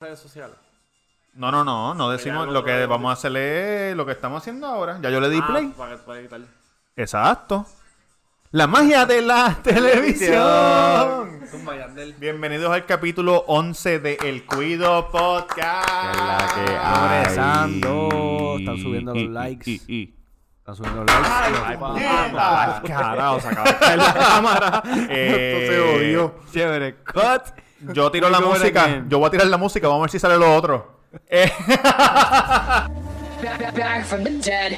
redes sociales. No, no, no, no decimos lo que vamos a hacer es lo que estamos haciendo ahora. Ya yo le di play. Ah, para que pueda editar. Exacto. La magia de la televisión. Zumba, Yandel. Bienvenidos al capítulo 11 de El Cuido Podcast. Progresando. Están subiendo los likes. Están subiendo los likes. Ay, Los- puñeta. Carajo, se acaba de caer la cámara. Eh, Esto se odió. Chévere. Cut. Yo tiro la música. Yo voy a tirar la música. Vamos a ver si sale lo otro. Eh, back, back, from the dead.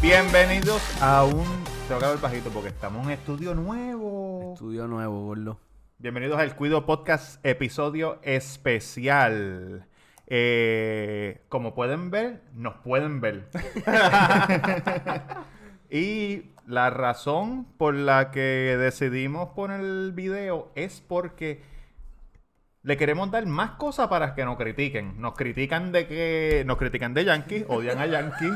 Bienvenidos a un. Tengo que hablar bajito porque estamos en un estudio nuevo. Estudio nuevo, gordo. Bienvenidos al Cuido Podcast, episodio especial. Eh, como pueden ver, nos pueden ver. y la razón por la que decidimos poner el video es porque le queremos dar más cosas para que nos critiquen. Nos critican de que. Nos critican de Yankee, odian a Yankee.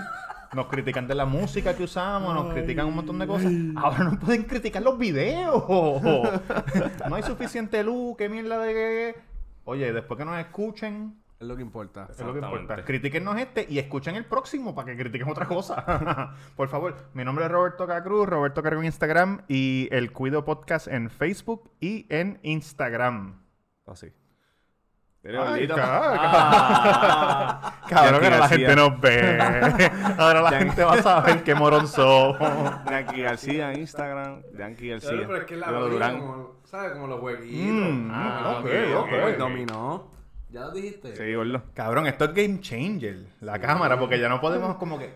Nos critican de la música que usamos, nos critican un montón de cosas. Ahora no pueden criticar los videos. no hay suficiente luz, qué mierda de... Oye, después que nos escuchen, Es lo que importa. es lo que importa. Critíquennos este y escuchen el próximo para que critiquen otra cosa. Por favor, mi nombre es Roberto Cacruz, Roberto Cargo en Instagram y el Cuido Podcast en Facebook y en Instagram. Así. Ay, gordito. ca- Cabrón, Yankee ahora la gente nos ve. Ahora la Yankee. gente va a saber qué moron somos. Yankee García en Instagram. Yankee García. Claro, pero es que la Durán. como, ¿sabes? Como los jueguitos. Mm, Ah, ok, ok, dominó. ¿Ya lo dijiste? Sí, gordo. Cabrón, esto es game changer. La cámara, porque ya no podemos como que...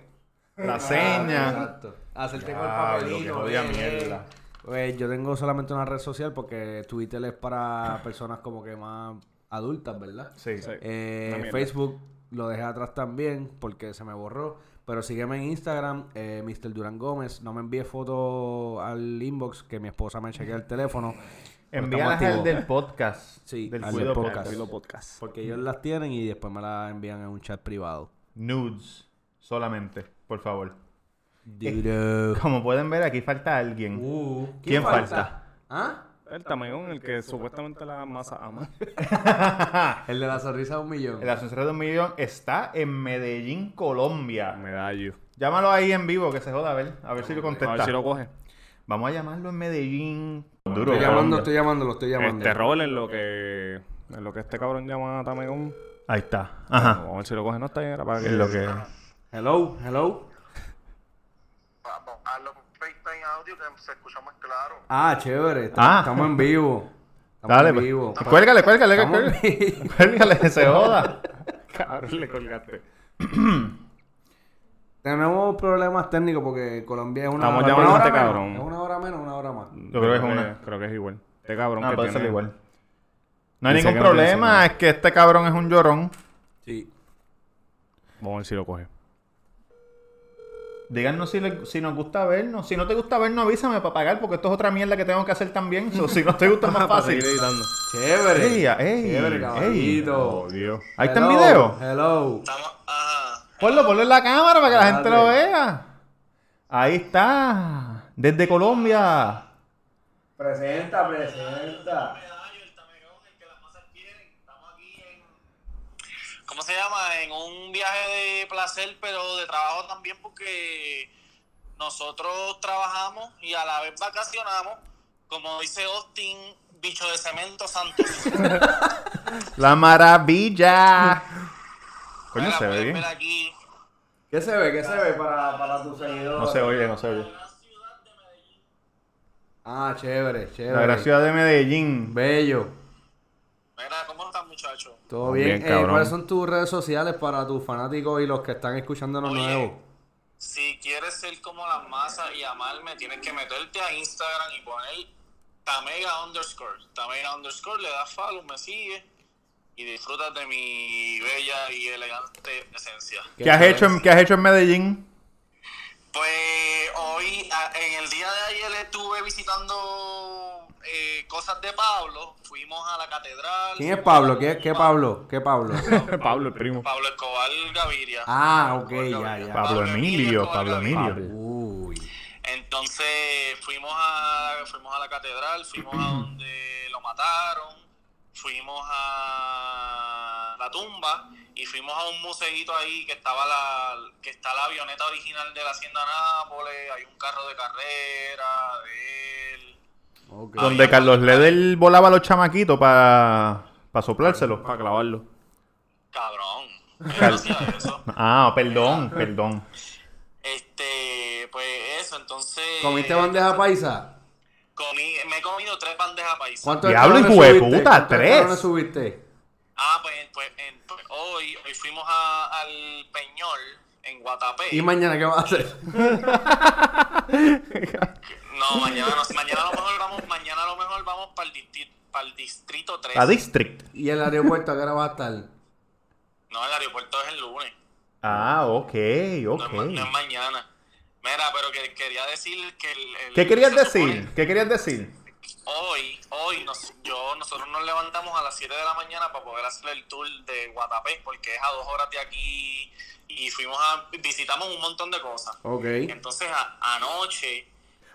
La seña. Exacto. Hacerte con el papelito. eh, mierda. Pues yo tengo solamente una red social porque Twitter es para personas como que más adultas, ¿verdad? Sí. Sí. Eh. Facebook lo dejé atrás también porque se me borró. Pero sígueme en Instagram, eh, Mr. Durán Gómez. No me envíe fotos al inbox que mi esposa me chequea el teléfono. Envíalas al del podcast. Sí, del al Cuido podcast. podcast. Cuido Podcast. Porque ellos las tienen y después me las envían en un chat privado. Nudes. Solamente, por favor. Como pueden ver, aquí falta alguien. Uh, ¿Quién falta? ¿Ah? El tamañón, el que supuestamente la masa ama. El de la sonrisa de un millón. El ascensor de un millón está en Medellín, Colombia. Medallo. Llámalo ahí en vivo, que se joda, a ver. A ver si lo A contesta. ver si lo coge. Vamos a llamarlo en Medellín. Duro. Estoy llamando, Colombia. estoy llamando, lo estoy llamando. Este rol en lo que. En lo que este cabrón llama a Tamegón. Ahí está. Ajá. Vamos a ver si lo coge. No está era para que. Lo que... Hello, hello. Vamos, audio que se escucha más claro. Ah, chévere. Ah. Estamos en vivo. Estamos Dale, en pues. vivo. Cuélgale, cuélgale, Estamos cuélgale. Cuélgale, que se joda. Cabrón, le colgaste. Tenemos problemas técnicos porque Colombia es una Estamos hora, llamando una a hora este menos. cabrón. Es una hora menos, una hora más. Yo creo que es una. Creo que es igual. Este cabrón No, que puede tiene... ser igual. No hay Dice ningún no problema, es que este cabrón es un llorón. Sí. Vamos a ver si lo coge. Díganos si, le- si nos gusta vernos. Si no te gusta vernos, avísame para pagar, porque esto es otra mierda que tengo que hacer también. So, si no te gusta, es más fácil. Chévere. Ey, ey, Chévere, ey. caballito. Oh, Dios. Ahí está el video. Hello. Ponlo, ponlo en la cámara para que la gente Dale. lo vea. Ahí está. Desde Colombia. Presenta, presenta. ¿Cómo se llama? En un viaje de placer, pero de trabajo también, porque nosotros trabajamos y a la vez vacacionamos. Como dice Austin, bicho de cemento Santos. La maravilla. Coño, Mira, se ve bien. aquí. ¿Qué se ve? ¿Qué se ve para, para tus seguidores? No se oye, no se oye. Ah, chévere, La chévere. gran ciudad de Medellín. Bello. Mira, ¿cómo están, muchachos? Todo Bien, bien. Eh, cabrón. ¿Cuáles son tus redes sociales para tus fanáticos y los que están escuchándonos Oye. nuevos? Si quieres ser como las masas y amarme, tienes que meterte a Instagram y poner Tamega underscore. Tamega underscore, le das follow, me sigue y disfrutas de mi bella y elegante esencia. ¿Qué has, hecho en, ¿Qué has hecho en Medellín? Pues hoy, en el día de ayer estuve visitando eh, cosas de Pablo, fuimos a la catedral. ¿Quién es Pablo? la ¿Qué, qué. Pablo? ¿Qué Pablo? Pablo, el primo. Pablo Escobar Gaviria. Ah, ok, ya, ya. Pablo Emilio, Pablo. Emilio. Uy. Entonces fuimos a, fuimos a la catedral, fuimos a donde lo mataron, fuimos a la tumba y fuimos a un museito ahí que estaba la que está la avioneta original de la hacienda Nápoles, hay un carro de carrera de él. Donde Carlos Leder volaba a los chamaquitos para soplárselo. Para clavarlo. Cabrón. Yo Cal- no hacía eso. Ah, perdón, perdón. Este, pues eso, entonces ¿Comiste bandeja paisa? comí, me he comido tres bandejas paisas. ¿Cuántos Diablo, hijo de subiste? puta, ¿Cuántos tres. subiste? Ah, pues, pues, en- pues, hoy, hoy fuimos a- al Peñol en Guatapé. ¿Y mañana qué vas a hacer? No, mañana no, mañana a lo mejor vamos, mañana a lo mejor vamos para el, distrito, para el distrito 3. A District. ¿Y el aeropuerto a qué hora va a estar? No, el aeropuerto es el lunes. Ah, ok, No, ok. es, no es mañana. Mira, pero que quería decir que el, el- ¿Qué querías decir? supone- ¿Qué querías decir? Hoy, hoy nos, yo, nosotros nos levantamos a las 7 de la mañana para poder hacer el tour de Guatapé, porque es a dos horas de aquí y fuimos a, visitamos un montón de cosas. Ok. Entonces a- anoche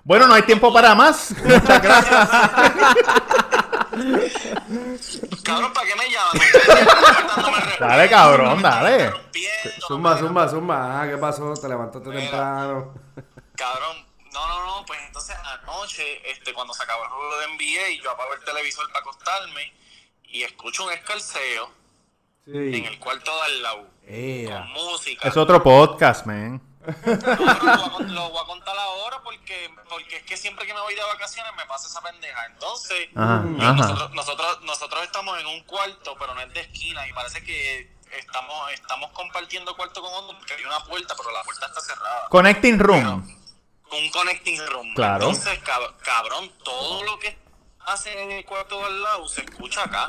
Bueno, no hay tiempo para más. Muchas gracias. Cabrón, ¿para qué me respeto, Dale, cabrón, dale. Zumba, zumba, zumba. Ah, ¿qué pasó? Te levantaste Mira. temprano. Cabrón, no, no, no, pues entonces anoche, este, cuando se acabó el juego de NBA, yo apago el televisor para acostarme y escucho un escalceo en el cuarto de al lado, con música. Es otro podcast, man. Lo, voy a, contar ahora porque, porque es que siempre que me voy de vacaciones me pasa esa pendeja. Entonces, Ajá, eh, ajá. nosotros, nosotros, nosotros estamos en un cuarto, pero no es de esquina y parece que estamos, estamos compartiendo cuarto con otro porque hay una puerta, pero la puerta está cerrada. Connecting Room. un connecting room. Claro. Entonces, cab- cabrón, todo lo que hacen en el cuarto de al lado se escucha acá.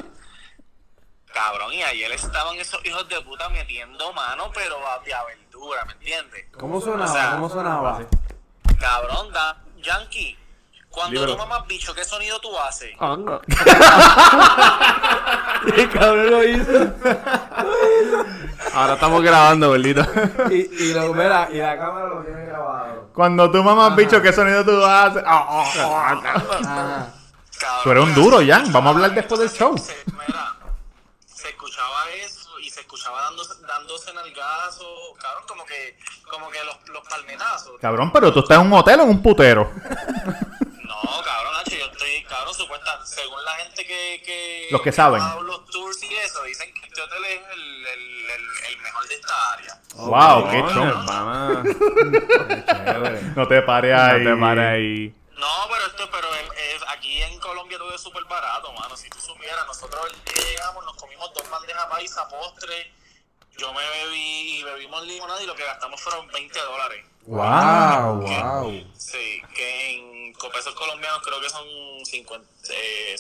Cabrón, y ayer estaban esos hijos de puta metiendo mano, pero a, a ¿me entiendes? ¿Cómo sonaba? O sea, ¿Cómo sonaba? Cabrón, da, Yankee, cuando Dímelo. tú mamas bicho, ¿qué sonido tú haces? ¿Qué cabrón lo hizo? Ahora estamos grabando, gordito. Y, y, lo, mira, y la cámara lo tiene grabado. Cuando tú mamas bicho, ¿qué sonido tú haces? Ah, ah, ah. Ajá. Cabrón, Tú eres un duro, Jan. Vamos a hablar después del show. Mira, se escuchaba eso y se escuchaba dándose, dándose nalgazo, cabrón, como que, como que los, los palmetazos. Cabrón, pero tú estás en un hotel o en un putero. No, cabrón, Nacho, yo estoy, cabrón, supuesta, según la gente que, que Los que saben. ha dado los tours y eso, dicen que este hotel es el, el, el, el mejor de esta área. Wow, qué. Chévere. No te pares ahí. No te pares ahí. No, pero esto, pero es- es- aquí en Colombia todo es súper barato, mano. Si tú supieras, nosotros el día que llegamos nos comimos dos bandejas paisa, postre, yo me bebí y bebimos limonada y lo que gastamos fueron 20 dólares. Wow, wow. Sí, que en pesos colombianos creo que son 50, eh,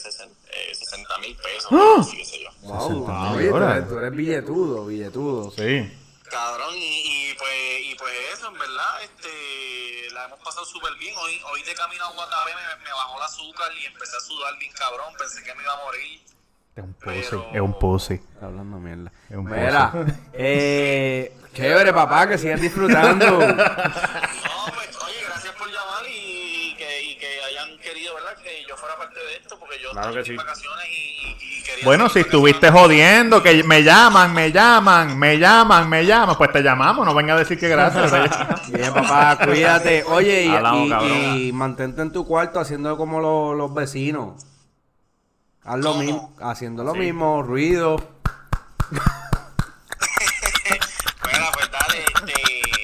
60 mil pesos, ¡Ah! así que sé yo. Wow, mil oye, tú dólares. eres, tú eres billetudo, billetudo. Sí. Cabrón, y, y pues y pues eso, en verdad, este, la hemos pasado súper bien. Hoy, hoy de camino a Guatapé me, me bajó el azúcar y empecé a sudar bien cabrón, pensé que me iba a morir. Es un. Pero- Es un pussy. Está hablando mierda. Es un Mira, eh, chévere, papá, que sigas disfrutando. No, pues, oye, gracias por llamar y que, y que hayan querido, ¿verdad? Que yo fuera parte de esto, porque yo Claro estoy que en sí. vacaciones y. Bueno, si estuviste jodiendo, que me llaman, me llaman, me llaman, me llaman, pues te llamamos, no venga a decir que gracias. Bien, papá, cuídate. Oye, y, Hablamos, y- cabrón. y mantente en tu cuarto haciendo como lo- los vecinos. Haz lo mismo, haciendo lo mismo, ruido. Bueno, pues dale, este...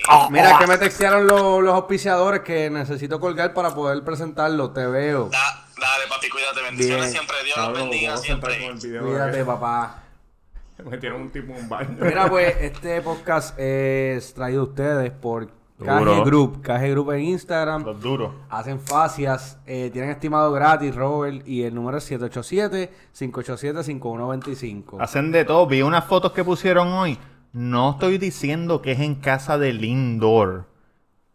Mira que me textearon los, los auspiciadores que necesito colgar para poder presentarlo. Te veo. da- dale, papi, cuídate, bendiciones Bien. siempre, Dios los bendiga siempre. Cuídate, papá. Me metieron un tipo en un baño. Mira, pues, este podcast es traído a ustedes por KG Duro. Group. KG Group en Instagram. Los duros. Hacen fascias, eh, tienen estimado gratis, Robert, y el número es 787-587-5125. Hacen de todo. Vi unas fotos que pusieron hoy. No estoy diciendo que es en casa del indoor.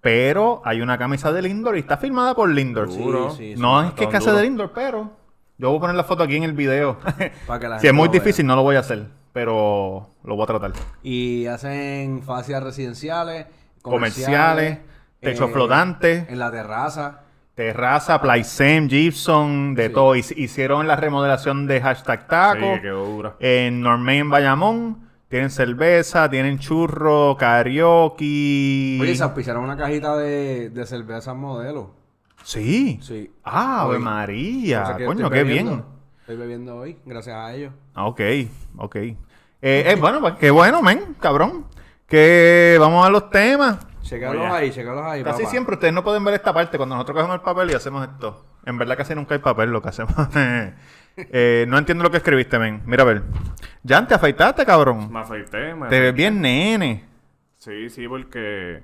Pero hay una camisa de Lindor y está firmada por Lindor. Sí, sí, no es que es casa de. Lindor, pero yo voy a poner la foto aquí en el video. Para que la si es muy difícil, no lo voy a hacer. Pero lo voy a tratar. Y hacen fascias residenciales, Comerciales, techo eh, flotante. En la terraza. Terraza, Playsem, Gibson, de Sí. todo. Hic- Hicieron la remodelación de hashtag taco. Sí, quedó dura. En Normain, en Bayamón. Tienen cerveza, tienen churro, karaoke. Oye, se auspiciaron una cajita de, de cervezas modelo. Sí. Sí. Ah, Ave. María. O sea que Coño, qué bebiendo. bien. Estoy bebiendo hoy, gracias a ellos. Ah, Ok, ok. Eh, eh, bueno, pues qué bueno, men, cabrón. Que vamos a los temas. Checalos ahí, checalos ahí, Casi papá. siempre ustedes no pueden ver esta parte cuando nosotros cogemos el papel y hacemos esto. En verdad casi nunca hay papel lo que hacemos. Eh, no entiendo lo que escribiste, men. Mira a ver. Jan, te afeitaste, cabrón. Me afeité, me Te ves bien nene. Sí, sí, porque...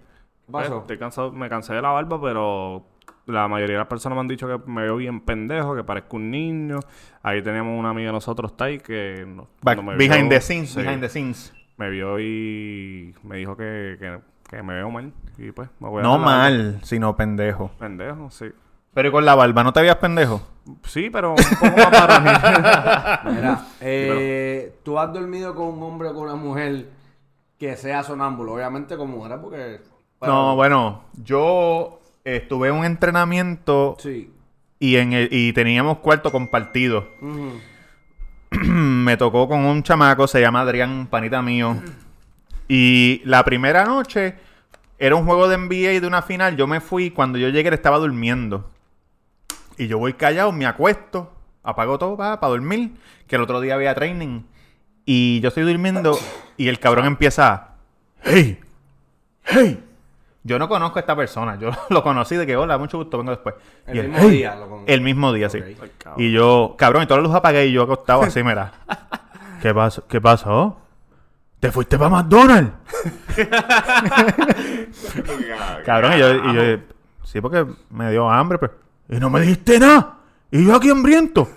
Pues, estoy cansado, me cansé de la barba, pero la mayoría de las personas me han dicho que me veo bien pendejo, que parezco un niño. Ahí tenemos una amiga de nosotros, Tai, que... no- Back- me behind vio- the scenes, sí, behind the scenes. Me vio y me dijo que, que, que me veo mal. Y pues me voy a No mal, sino pendejo. Pendejo, sí. Pero ¿y con la barba, ¿no te veías pendejo? Sí, pero un poco más varonil. Mira, eh, tú has dormido con un hombre o con una mujer que sea sonámbulo, obviamente con mujeres porque... No, bueno, yo estuve en un entrenamiento Sí. y, en el- y teníamos cuarto compartido. Me tocó con un chamaco, se llama Adrián, panita mío. Y la primera noche era un juego de NBA de una final. Yo me fui, cuando yo llegué él estaba durmiendo. Y yo voy callado, me acuesto, apago todo para dormir, que el otro día había training. Y yo estoy durmiendo y el cabrón empieza, ¡Hey! ¡Hey! Yo no conozco a esta persona, yo lo conocí de que, hola, mucho gusto, vengo después. El Y él, mismo "Hey". día lo con- El mismo día, sí. Ay. Y yo, cabrón, y todas las luces apagué y yo acostado así, mira. ¿Qué pasó? ¿Qué pasó? ¿Te fuiste para McDonald's? cabrón, y yo, y yo, sí, porque me dio hambre, pero. Y no me dijiste nada. Y yo aquí hambriento.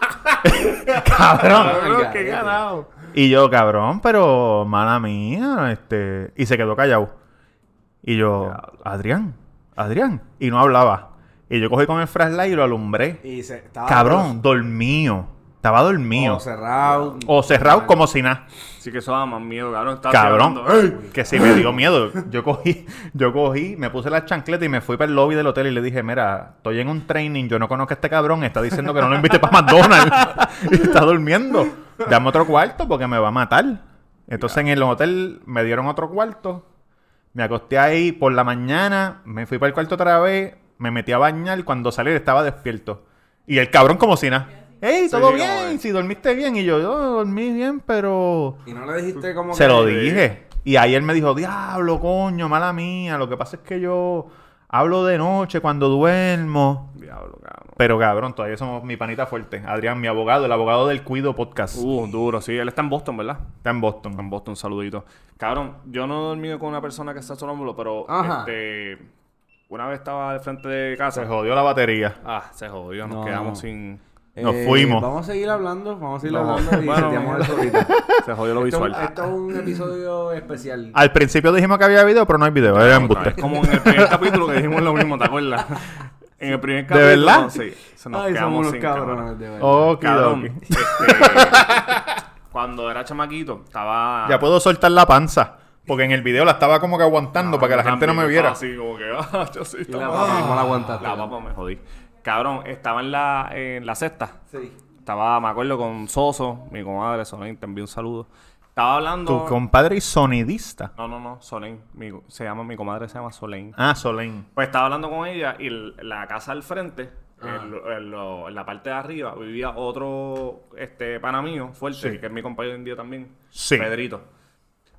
cabrón. Cabrón, qué ganado. Y yo, cabrón, pero mala mía, este. Y se quedó callado. Y yo, Adrián, Adrián. Y no hablaba. Y yo cogí con el flashlight y lo alumbré. Y se, estaba Cabrón, dormido. Estaba dormido. o cerrado. O cerrado como si nada. Sí que eso da más miedo, cabrón. Estaba Cabrón. Que sí me dio miedo. Yo cogí, yo cogí, me puse la chancleta y me fui para el lobby del hotel y le dije, mira, estoy en un training, yo no conozco a este cabrón, está diciendo que no lo invite para McDonald's. y está durmiendo. Dame otro cuarto porque me va a matar. Entonces en el hotel me dieron otro cuarto. Me acosté ahí por la mañana, me fui para el cuarto otra vez, me metí a bañar, cuando salí estaba despierto. Y el cabrón como si nada. ¡Ey, todo Sí, bien! Si dormiste bien. Y yo, yo dormí bien, pero... Y no le dijiste como Se que- lo dije. Y ahí él me dijo, diablo, coño, mala mía. Lo que pasa es que yo hablo de noche cuando duermo. Diablo, cabrón. Pero cabrón, todavía somos mi panita fuerte. Adrián, mi abogado, el abogado del Cuido Podcast. Uh, duro, sí. Él está en Boston, ¿verdad? Está en Boston. En Boston, saludito. Cabrón, yo no he dormido con una persona que está sonámbulo, pero Ajá. este una vez estaba al frente de casa. Se jodió la batería. Ah, se jodió, nos No. quedamos sin. Nos Eh, fuimos. Vamos a seguir hablando, vamos a seguir No, hablando y bueno, seteamos eso ahorita. Se jodió lo Esto, visual. esto es un episodio especial. Al principio dijimos que había video, pero no hay video. Era embuste. vez, Como en el primer capítulo que dijimos lo mismo, ¿te acuerdas? En el primer ¿De capítulo. verdad? Sí. Se nos Ay, somos quedamos unos sin cabrones, de verdad. Ok, Cabrón, este, cuando era chamaquito, estaba. Ya puedo soltar la panza. Porque en el video la estaba como que aguantando para que la gente no me viera. Así como que, ah, yo sí, la papa, ¿cómo la aguantaste? La papa me jodí. Cabrón, estaba en la, en la cesta. Sí. Estaba, me acuerdo, con Soso, mi comadre, Solen, te envío un saludo. Estaba hablando. Tu compadre y sonidista. No, no, no, Solen. Mi, se llama, mi comadre se llama Solen. Ah, Solén. Pues estaba hablando con ella y la casa al frente, en, en lo- en la parte de arriba, vivía otro este pana mío fuerte, Sí. que es mi compañero hoy en día también. Sí. Pedrito.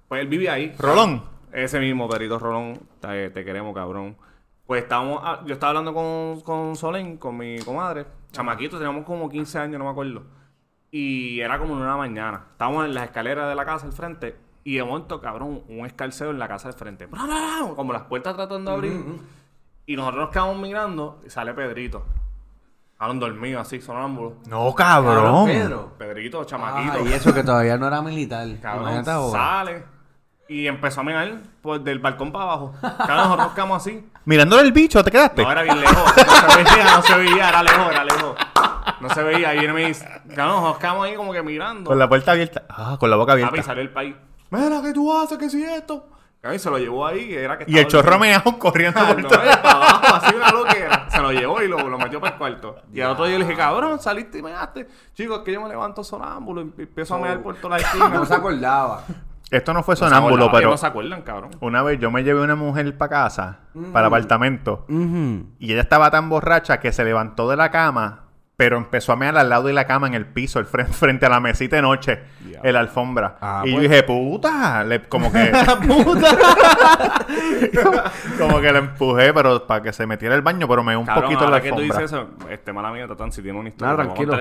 Pues él vivía ahí. Rolón. Ese mismo, Pedrito Rolón. Te, te queremos, cabrón. Pues estábamos, ah, yo estaba hablando con, con Solen, con mi comadre. Chamaquito, teníamos como 15 años, no me acuerdo. Y era como en una mañana. Estábamos en las escaleras de la casa al frente. Y de momento, cabrón, un escalceo en la casa al frente. Como las puertas tratando de abrir. Y nosotros nos quedamos mirando y sale Pedrito. Estaban dormidos así, sonámbulos. No, cabrón. Pedro. Pedrito, chamaquito. Ah, y eso que todavía no era militar. Cabrón, sale. Y empezó a mirar pues, del balcón para abajo. Claro, nosotros nos quedamos así. Mirándole el bicho, ¿te quedaste? No, era bien lejos. No se veía, no se veía, era lejos, era lejos. No se veía. Y él me dice, claro, nosotros quedamos ahí como que mirando. Con la puerta abierta. Ah, con la boca Papi, abierta. salió el país. Mira, ¿qué tú haces? ¿Qué si esto? Y se lo llevó ahí. y Era que Y el chorro meao corriendo Ah, por no, todo. para abajo, así una loquera. Se lo llevó y lo, lo metió para el cuarto. Y al otro día le dije, cabrón, saliste y me dejaste. Chicos, es que yo me levanto sonámbulo y empiezo a mear por toda la esquina. No se acordaba. Esto no fue No sonámbulo, pero No se acuerdan, cabrón. una vez yo me llevé una mujer para casa, para apartamento, y ella estaba tan borracha que se levantó de la cama, pero empezó a mear al lado de la cama en el piso, el fren- frente a la mesita de noche, en la alfombra. Ah, y yo pues. dije, puta, le- como que... como que la empujé, pero para que se metiera el baño, pero me dio un Cabrón, poquito en la que tú alfombra. dices eso, este, mala mía, Tatán, si tiene una historia. Nada, tranquilo.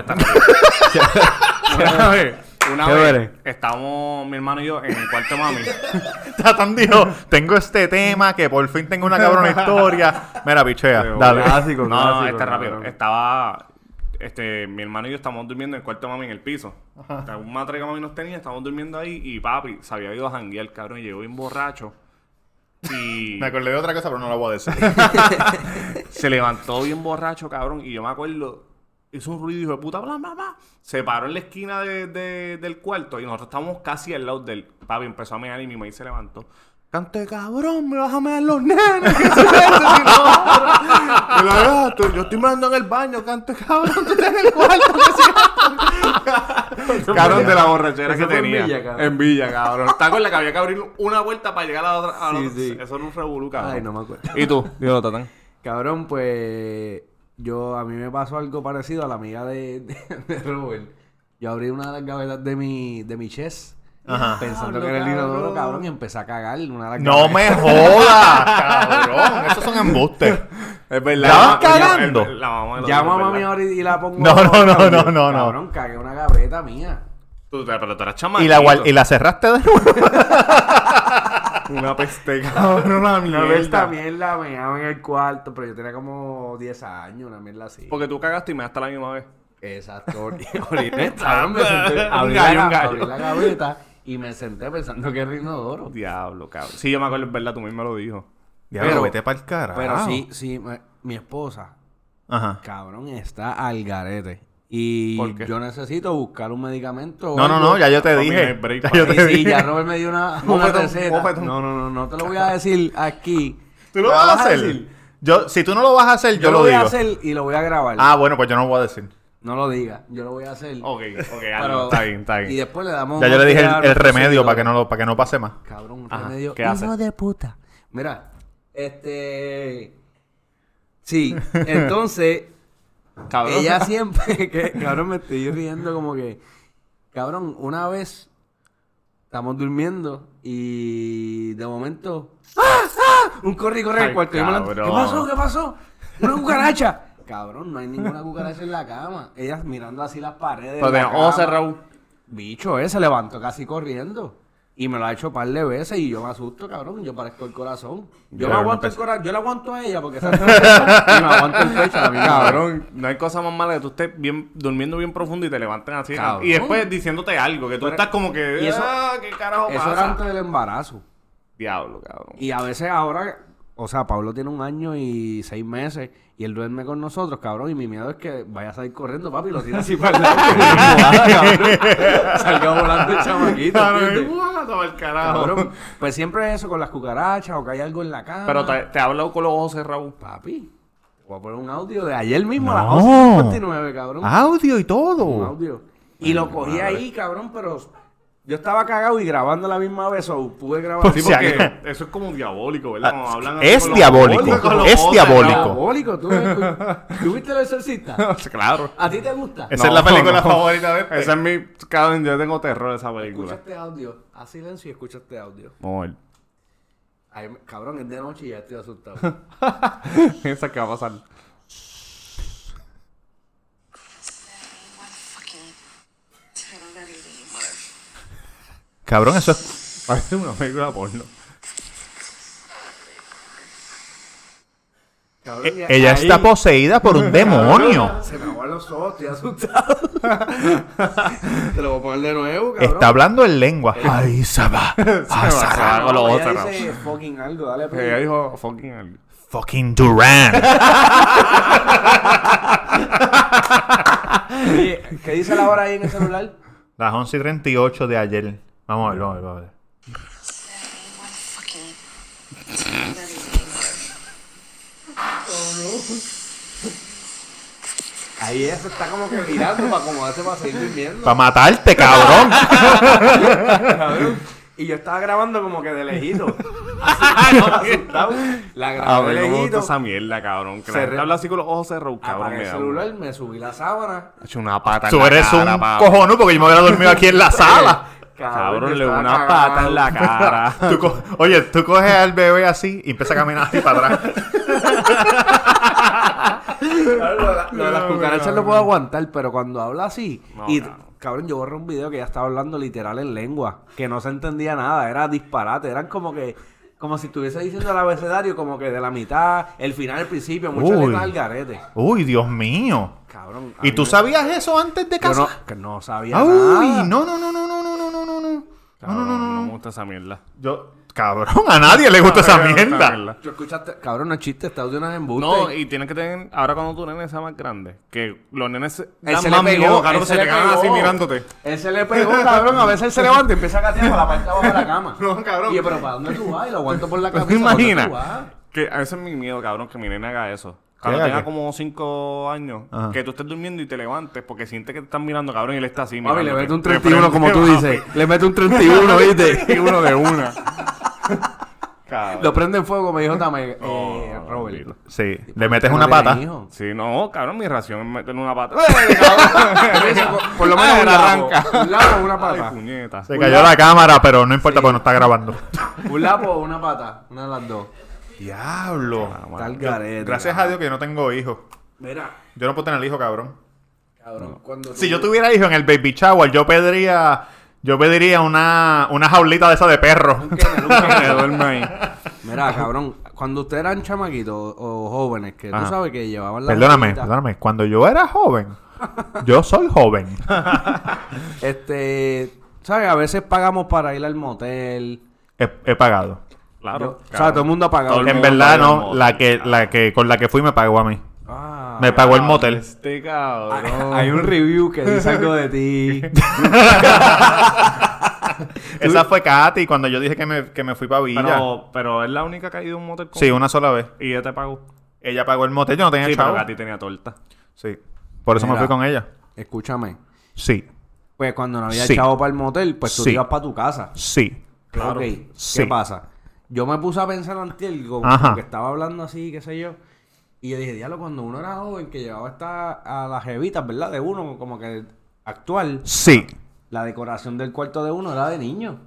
una vez, una vez, estábamos mi hermano y yo en el cuarto mami. Tatán dijo, tengo este tema, que por fin tengo una cabrona historia. Mira, pichea, Pero, dale. Clásico, No, no, clásico, este rápido. Estaba. Este, mi hermano y yo estábamos durmiendo en el cuarto de mami en el piso. Un matre que mami nos tenía, estábamos durmiendo ahí y papi se había ido a janguear, cabrón, y llegó bien borracho. Y Me acordé de otra cosa, pero no la voy a decir. se levantó bien borracho, cabrón. Y yo me acuerdo, hizo un ruido, hijo de puta, bla, bla, bla. Se paró en la esquina de- de- del cuarto y nosotros estábamos casi al lado del papi. Empezó a mear y mi maíz se levantó. Cante cabrón, me vas a mear los nenes. ¿Qué es eso? La yo estoy meando en el baño, cante cabrón, tú estás en el cuarto. ¿qué cabrón de la borrachera Eso que fue en tenía. Villa, cabrón. En Villa, cabrón. ¿Te acuerdas que había que abrir una vuelta para llegar a la otra? a la Sí, otra? sí. Eso era un revolú, cabrón. Ay, no me acuerdo. ¿Y tú? Dígalo, Tatán. Cabrón, pues yo a mí me pasó algo parecido a la amiga de, de, de Robert. Yo abrí una de las gavetas de mi, de mi chest Ajá. pensando Diablo, que era el inodoro, cabrón. cabrón, y empecé a cagar una de las No me jodas, cabrón. Esos son embustes. Es verdad. ¿Estabas La- cagando? me Llamo a mami ahora y la pongo. No, no, no, no, no, no. Cabrón, cagué una gaveta mía. Tú, pero tú eras chamaquito. ¿Y la, ¿Y la cerraste de nuevo? Una peste, cabrón, una Una vez mierda. también la meaba en el cuarto, pero yo tenía como 10 años, una mierda así. Porque tú cagaste y me hasta la misma vez. Exacto. Oriné, cabrón, me senté, abrí la gaveta y me senté pensando que era inodoro. Diablo, cabrón. Sí, yo me acuerdo, es verdad, tú mismo lo dijo. Diablo, Pero- vete para el carajo. Pero sí, sí, me- mi esposa, Ajá. cabrón, está al garete. Y ¿Por qué? yo necesito buscar un medicamento. No, no, no, ya yo te no dije. break Ya yo te dije. ya Robert me dio una, una receta. No, no, no, no te lo voy a decir aquí. ¿Tú lo ¿Me vas a hacer? decir? Yo, si tú no lo vas a hacer, yo, Yo, lo lo voy digo. a hacer y lo voy a grabar. Ah, bueno, pues yo no lo voy a decir. No lo diga, yo lo voy a hacer. Ok, ok, Pero- está bien, está Y bien. después le damos. Ya yo le dije el, remedio para que, no lo, para que no pase más. Cabrón, un Ajá, remedio. ¿qué hace? hijo de puta. Mira, este. Sí, entonces. Cabrón. Ella siempre. Que, cabrón, me estoy riendo como que. Cabrón, una vez. Estamos durmiendo y de momento. ¡Ah! ¡Ah! Un corre y corre al cuarto. ¿Qué pasó? ¿Qué pasó? Una cucaracha. Cabrón, no hay ninguna cucaracha en la cama. Ella mirando así las paredes. Pero de la ojos cerrados. Bicho, eh, se levantó casi corriendo. Y me lo ha hecho un par de veces y yo me asusto, cabrón. Yo parezco el corazón. Yo Yo me no aguanto el corazón. Yo le aguanto a ella porque esa es y me aguanto el pecho a mí, Cabrón, no hay cosa más mala que tú estés bien, durmiendo bien profundo y te levanten así. Cabrón. Y después diciéndote algo, que tú estás como que. y eso- ah, ¿Qué carajo Eso pasa? era antes del embarazo. Diablo, cabrón. Y a veces ahora, o sea, Pablo tiene un año y seis meses y él duerme con nosotros, cabrón. Y mi miedo es que vaya a salir corriendo, papi, y lo tira así para el lado. Salga volando el chamaquito. Cabrón, pues siempre eso con las cucarachas o que hay algo en la cama. Pero te, te he hablado con los ojos cerrados. Papi, voy a poner un audio de ayer mismo No. a las 11.59, cabrón. Audio y Un todo. audio. Y lo cogí ahí, cabrón, pero yo estaba cagado y grabando a la misma vez, o pude grabar. Sí, porque eso es como diabólico, ¿verdad? Como Ah, hablan así es diabólico, ojos, con los es diabólico. Diabólico, ¿tú, ¿tú viste el exorcista? claro. ¿A ti te gusta? Esa es la película no. favorita de este. Esa es mi. Cabrón, yo tengo terror de esa película. Escucha este audio. Haz silencio y escucha este audio. Vamos a ver. Cabrón, es de noche y ya estoy asustado. Esa que va a pasar. Cabrón, eso es. Parece una película porno. Cabrón, E- y ella ahí- está poseída por un demonio. Se me aguan los ojos, estoy asustado. Te lo voy a poner de nuevo, cabrón. Está hablando en lengua. Ay, Saba. Ah, Sara. Con los ojos ella cerrados. dice fucking algo, dale play. Ella dijo fucking algo. Fucking Duran. Oye, ¿qué dice la hora ahí en el celular? Las 11 y 38 de ayer. Vamos a ver, vamos a ver. Vamos a ver. Ahí ella se está como que mirando para acomodarse para seguir durmiendo. Para matarte, cabrón. Cabrón. Y yo estaba grabando como que de lejito. Así, asustado. La A grabé de ver cómo está lejito. esa mierda, cabrón. Que la habla así con los ojos cerrados, cabrón. Apagué me el da- celular, me subí la sábana. Ha hecho una pata en Tú la eres cara, un papi. cojonudo porque yo me hubiera dormido aquí en la sala. Cabrón, le una pata en la cara. Oye, tú coges al bebé así y empieza a caminar así para atrás. Lo, de las cucarachas lo puedo aguantar, pero cuando habla así. Y cabrón, yo borré un video que ya estaba hablando literal en lengua, que no se entendía nada, era disparate, eran como que. Como si estuviese diciendo el abecedario, como que de la mitad, el final, el principio, muchas letras al garete. Uy, Dios mío. Cabrón. ¿Y tú sabías eso antes de casa? No, que no sabía nada. Uy, no, no, no, no, no no. Cabrón, no, me gusta esa mierda. Yo, cabrón, a nadie le gusta esa No mierda. Tú escuchaste, cabrón, no es chiste, está de unas embustes. No, y tienes que tener, ahora cuando tu nene sea más grande, que los nenes dan se más le pegó, miedo, él cabrón, se se le te quedan pegó. así mirándote. Él se le pegó, cabrón. A veces él se levanta y empieza a gatear por la parte de abajo de la cama. No, cabrón. Y yo, pero ¿para dónde tú vas? Y lo aguanto por la ¿Te cabeza. ¿para dónde imaginas? Que a veces es mi miedo, cabrón, que mi nene haga eso. Cuando ¿Qué haga tenga como 5 años, Ajá. que tú estés durmiendo y te levantes porque sientes que te están mirando, cabrón, y él está así Papi, le mete un De 31 como tú dices. Le mete un 31, ¿viste? Y uno de una. Cabrón. Lo prende en fuego, me dijo Tame, eh, Oh, Robert. Sí, le metes una pata. Sí, no, cabrón, mi ración es meterle una pata. Por- Por lo menos Ah, un la lapo. arranca. Un lapo o una Ay, pata. puñeta. Se cayó la cámara, pero no importa porque no está grabando. Un lapo o una pata. Una de las dos. Diablo. Está el garete. Gracias a Dios que yo no tengo hijos. Mira, Yo no puedo tener hijos, cabrón. cabrón, cuando Si yo tuviera hijos en el baby shower, yo pediría, yo pediría una, una jaulita de esa de perro. Un kennel, un kennel. Me duerme ahí. Mira, cabrón, cuando ustedes eran chamaquitos o, o jóvenes, que Ajá. tú sabes que llevaban la Perdóname, perdóname. Cuando yo era joven, yo soy joven. Este, ¿sabes? A veces pagamos para ir al motel. He, he pagado. Claro. Yo- o sea, todo el mundo ha pagado. En verdad no, la que, la que con la que fui me pagó a mí. Ah, Me pagó el motel. Este cabrón. hay un review que dice algo de ti. Esa fue Katy cuando yo dije que me, que me fui para Villa. Pero, pero es la única que ha ido a un motel con Sí, una sola vez. Y ella te pagó. Ella pagó el motel, yo no tenía Sí, chavo. a ti tenía torta. Sí. Por eso me fui con ella. Escúchame. Sí. Pues cuando no había Sí. chavo para el motel, pues tú Sí. te ibas para tu casa. Sí. Claro. ¿qué pasa? Yo me puse a pensar antes, como Ajá. que estaba hablando así, qué sé yo. Y yo dije, diablo, cuando uno era joven, que llevaba esta, a las jevitas, ¿verdad? De uno, como que actual, Sí. la decoración del cuarto de uno era de niño.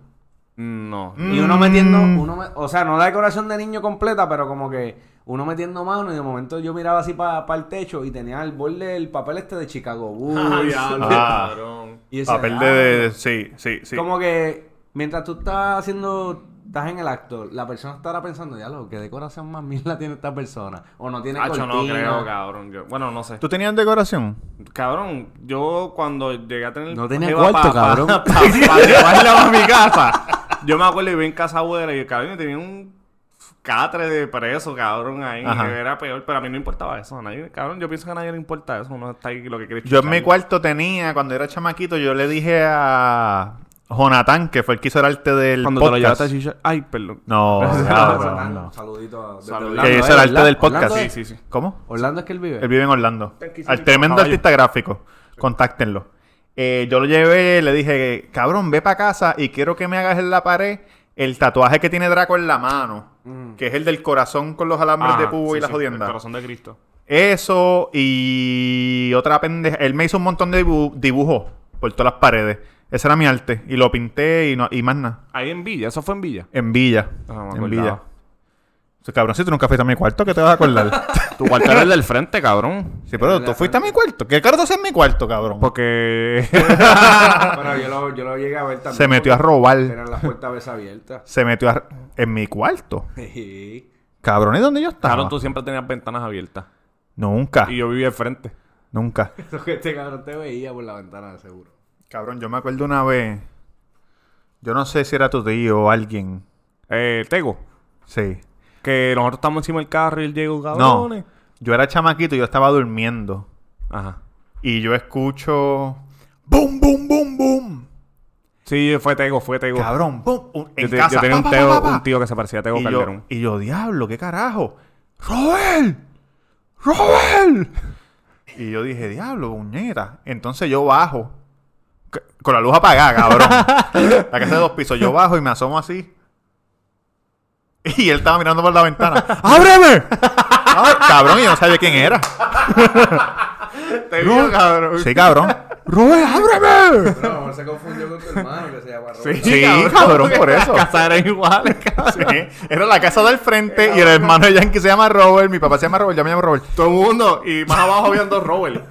No. Mm. Y uno metiendo, uno me- o sea, no la decoración de niño completa, pero como que uno metiendo mano y de momento yo miraba así para el techo y tenía el borde el papel este de Chicago Bulls. Ah. cabrón. Y decía, Papel "Ah". de... Sí, sí, sí. Como que mientras tú estás haciendo, estás en el acto, la persona estará pensando, ya lo, ¿qué decoración más mierda tiene esta persona? O no tiene no cortina. creo, cabrón. Yo- bueno, no sé. ¿Tú tenías decoración? Cabrón, yo cuando llegué a tener... No tenía cuarto, pa- cabrón. pa- pa- Para llevarla a mi casa. Yo me acuerdo, iba en casa abuela y el cabrón tenía un catre de preso, cabrón, ahí. Ajá. Que era peor, pero a mí no importaba eso. A nadie, cabrón, yo pienso que a nadie le importa eso. Uno está ahí lo que quiere Yo en mi cuarto tenía, cuando era chamaquito, yo le dije a Jonathan, que fue el que hizo el arte del Cuando te lo podcast. llevaste. Ay, perdón. No, Saludito cabrón, no. Saludito a. Orlando, Que hizo el arte del podcast. Orlando Sí, sí, sí. ¿Cómo? Orlando es que él vive. Él vive en Orlando. Al tremendo caballo. artista gráfico. Contáctenlo. Eh, yo lo llevé, le dije, cabrón, ve para casa y quiero que me hagas en la pared el tatuaje que tiene Draco en la mano. Que es el del corazón con los alambres de Ajá, púa y la sí, jodienda. El corazón de Cristo. Eso y otra pendeja. Él me hizo un montón de dibu- dibujos por todas las paredes. Ese era mi arte. Y lo pinté y, no, y más nada. Ahí en Villa, eso fue en Villa. En Villa. Ah, me en. Villa. O sea, cabrón, si tú nunca fuiste a mi cuarto, ¿qué te vas a acordar? Tu cuarto era el del frente, cabrón. sí, pero tú fuiste a mi cuarto. ¿Qué carajo haces en mi cuarto, cabrón? Porque... Pero yo lo, yo lo llegué a ver también. Se metió a robar. Eran las puertas a veces abiertas. Se metió a- en mi cuarto. Sí. Cabrón, ¿y dónde yo estaba? Cabrón, tú siempre tenías ventanas abiertas. Nunca, Y yo vivía al frente. nunca. Eso que este cabrón te veía por la ventana, seguro. Cabrón, yo me acuerdo una vez. Yo no sé si era tu tío o alguien. Eh, Tego, Sí. que nosotros estamos encima del carro y él llegó, No. cabrones. Yo era chamaquito y yo estaba durmiendo. Ajá. Y yo escucho. ¡Bum, bum, bum, bum! Sí, fue Tego, fue Tego. Cabrón, ¡bum! un- En yo, casa. yo tenía un, pa, teo- pa, pa, pa. un tío que se parecía a Tego y yo, Calderón. y yo, diablo, ¿qué carajo? ¡Robert! ¡Robert! Y yo dije, diablo, puñeta. Entonces yo bajo. Con la luz apagada, cabrón. la casa de dos pisos. Yo bajo y me asomo así. Y él estaba mirando por la ventana. ¡Ábreme! Cabrón, y yo no sabía quién era. Te digo, cabrón. Sí, cabrón. ¡Robert, ábreme! Pero a lo mejor se confundió con tu hermano que se llama Robert. Sí, cabrón, por eso. Las casas eran iguales, cabrón. Sí, era la casa del frente y el hermano de Yankee se llama Robert. Mi papá se llama Robert, yo me llamo Robert. Todo el mundo. Y más abajo habían dos Robert.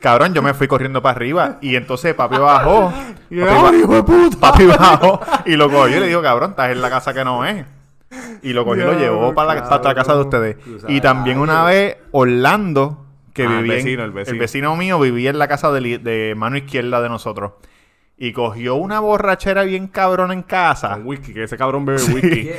Cabrón, yo me fui corriendo para arriba y entonces papi bajó. Papi, yo, ba- "Ay, hijo de puta". papi bajó y lo cogió y le dijo, cabrón, estás en la casa que no es. Y lo cogió y lo llevó para la, para la casa de ustedes. Y también una vez Orlando, que Ah, vivía vecino, el vecino. vecino mío vivía en la casa de, mano izquierda de nosotros. Y cogió una borrachera bien cabrón en casa. Con whisky, que ese cabrón bebe whisky.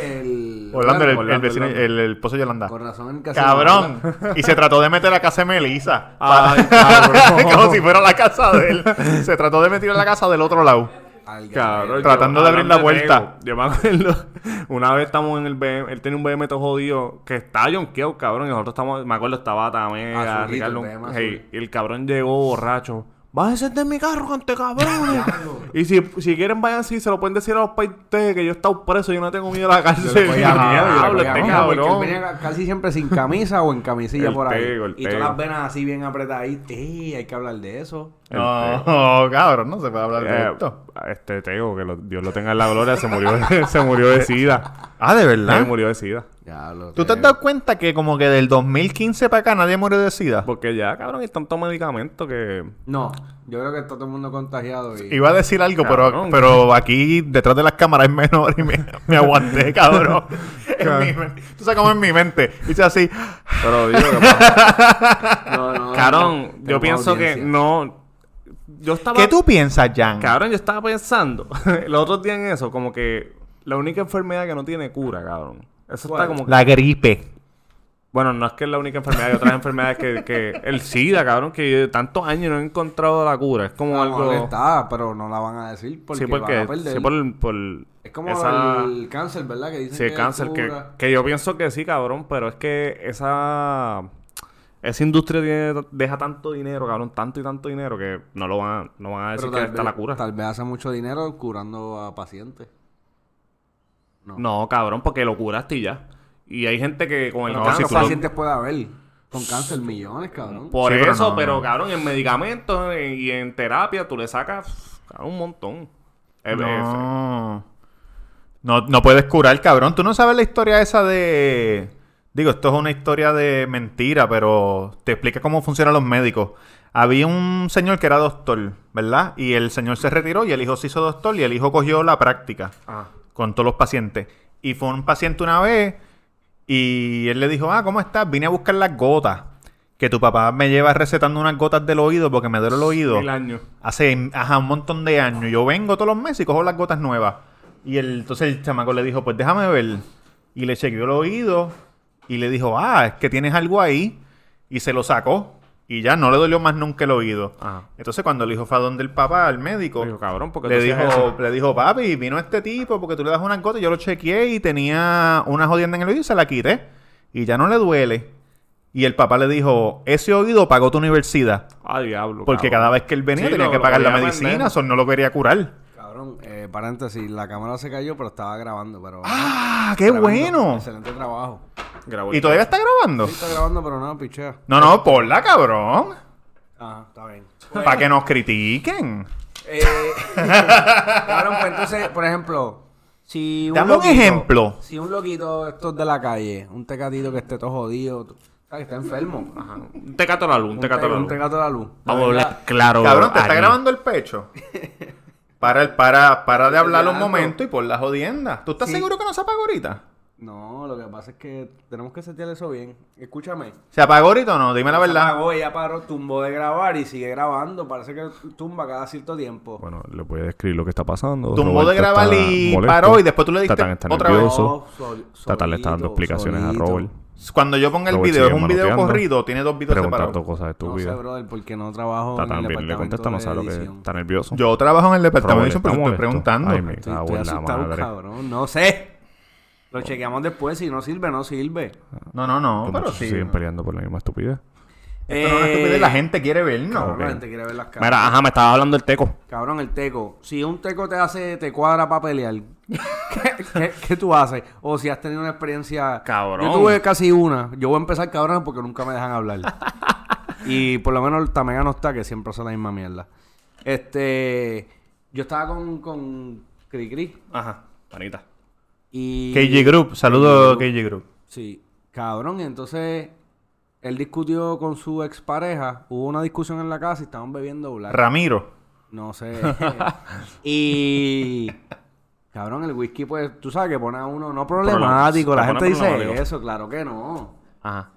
El... Orlando, el, el Orlando, vecino, Orlando. el, el esposo de Yolanda. Con razón en casa. Cabrón. Y se trató de meter a la casa de Melissa. Ay, Para- cabrón. Como si fuera la casa de él. Se trató de meter a la casa del otro lado. Al Cabrón, Tratando yo- de abrir la. Tego, Yo me acuerdo, una vez estamos en el BM, él tenía un BM todo jodido que estaba jonqueado, cabrón, y nosotros estamos, me acuerdo, estaba Tamega, Ricardo, hey, y el cabrón llegó borracho. Bájense de mi carro, cante cabrones. y si, si quieren, vayan así, se lo pueden decir a los paites que yo he estado preso, yo no tengo miedo a la cárcel. Yo le Y miedo, este él cabrón. venía casi siempre sin camisa o en camisilla El por ahí. y todas las venas así bien apretaditas. ¡Ey! Hay que hablar de eso. El No, cabrón, no se puede hablar de Eh, esto. este Tego, que lo- Dios lo tenga en la gloria, se murió, se murió de sida. Ah, de Se verdad. murió de sida. Ya lo ¿Tú te has dado cuenta que como que del 2015 para acá nadie muere de sida? Porque ya, cabrón, hay tanto medicamento que... No, yo creo que está todo el mundo contagiado. Y... Iba a decir algo, pero, Cabrón. pero aquí detrás de las cámaras es menor y me, me aguanté, cabrón. En mi Tú sabes cómo en mi mente. Dice así. Pero digo que... No, no, Cabrón, no, yo pienso que no. Yo estaba. ¿Qué tú piensas, Jan? Cabrón, yo estaba pensando los otros días en eso, como que la única enfermedad que no tiene cura, cabrón. Eso ¿Cuál? está como. que- La gripe. Bueno, no es que es la única enfermedad, hay otras enfermedades que, que. El SIDA, cabrón, que tantos años no he encontrado la cura. Es como mejor algo. está, pero no la van a decir porque, sí, van porque. a perder. Sí, por, por Es como esa- el cáncer, ¿verdad? Que dicen Sí, que el cáncer, que, que yo pienso que sí, cabrón, pero es que esa esa industria tiene- deja tanto dinero, cabrón, tanto y tanto dinero que no lo van a, no van a decir que está vez- la cura. Tal vez hace mucho dinero curando a pacientes. No, cabrón, porque lo curaste y ya. Y hay gente que con el No, ¿Cuántos cáncer... si lo- pacientes puede haber con cáncer? Millones, cabrón. Por Sí, pero eso, no, pero, no. cabrón, en medicamentos y en terapia tú le sacas cabrón, un montón. Es- No. no. No puedes curar, cabrón. Tú no sabes la historia esa de. Digo, esto es una historia de mentira, pero te explica cómo funcionan los médicos. Había un señor que era doctor, ¿verdad? Y el señor se retiró y el hijo se hizo doctor y el hijo cogió la práctica Ah. Con todos los pacientes. Y fue un paciente una vez y él le dijo, ah, ¿cómo estás? Vine a buscar las gotas. Que tu papá me lleva recetando unas gotas del oído porque me duele el oído. Mil años. Hace ajá, un montón de años. Yo vengo todos los meses y cojo las gotas nuevas. Y el, entonces el chamaco le dijo, pues déjame ver. Y le chequeó el oído. Y le dijo, ah, es que tienes algo ahí. Y se lo sacó. Y ya no le dolió más nunca el oído. Ajá. Entonces cuando el hijo fue a donde el papá, al médico, Le dijo, cabrón, porque le dijo, eso. le dijo, papi, vino este tipo porque tú le das unas gotas. Yo lo chequeé y tenía una jodienda en el oído y se la quité. Y ya no le duele. Y el papá le dijo, ese oído pagó tu universidad. Ay, diablo. Porque cabrón. cada vez que él venía Sí, tenía lo- que pagar la medicina, eso no lo quería curar. Cabrón, eh, paréntesis, la cámara se cayó, pero estaba grabando. Pero, ¡Ah, qué grabando. bueno! Excelente trabajo. Grabó ¿Y todavía está grabando? Sí, está grabando, pero no, pichea. No, no, ponla, cabrón. Ajá, está bien. Para que nos critiquen. Eh, cabrón, pues entonces, por ejemplo, si un Dame un ejemplo. Si un loquito estos de la calle, un tecatito que esté todo jodido, que está enfermo. Ajá. Un tecato a la luz, un Un, tecato a la un luz. tecato a la luz. Vamos a hablar claro. Cabrón, ¿te está grabando el pecho? Para, el- para, para de hablar un momento y por la jodienda. ¿Tú estás Sí. seguro que no se apaga ahorita? No, lo que pasa es que tenemos que setear eso bien. Escúchame. ¿Se apagó ahorita o no? Dime la Se verdad. apagó, ella paró, tumbó de grabar y sigue grabando. Parece que tumba cada cierto tiempo. Bueno, le voy a describir lo que está pasando. Tumbó de grabar está y molesto. paró y después tú le diste Tatán está otra vez. nervioso. sol- Tatán le está dando explicaciones solito. a Robert. Cuando yo ponga el Robert video, es un video corrido, tiene dos videos separados. cosas No sé, brother, porque no trabajo en Tatán el bien le contesta, no sabe lo que está nervioso. Yo trabajo en el departamento de Robert edición, está pero estoy preguntando. Ay, en la madre. cabrón. No sé. Lo chequeamos después. Si no sirve, no sirve. No, no, no, pero sí. siguen peleando por la misma estupidez. Esto no es una estupidez, la gente quiere vernos. Cabrón, la gente quiere ver las caras. Mira, ajá, me estaba hablando del teco. Cabrón, el teco. Si un teco te hace, te cuadra para pelear, ¿qué, qué, qué tú haces? O si has tenido una experiencia. Cabrón. Yo tuve casi una. Yo voy a empezar cabrón porque nunca me dejan hablar. y por lo menos el Tamega no está, que siempre hace la misma mierda. Este. Yo estaba con, con Cricri Ajá, panita. Y. KG Group, saludos KG KG Group. Sí, cabrón. Y entonces él discutió con su expareja. Hubo una discusión en la casa y estaban bebiendo black. Ramiro. No sé. y. Cabrón, el whisky, pues, tú sabes que pone a uno no problemático. La Te gente dice eso, claro que no. Ajá.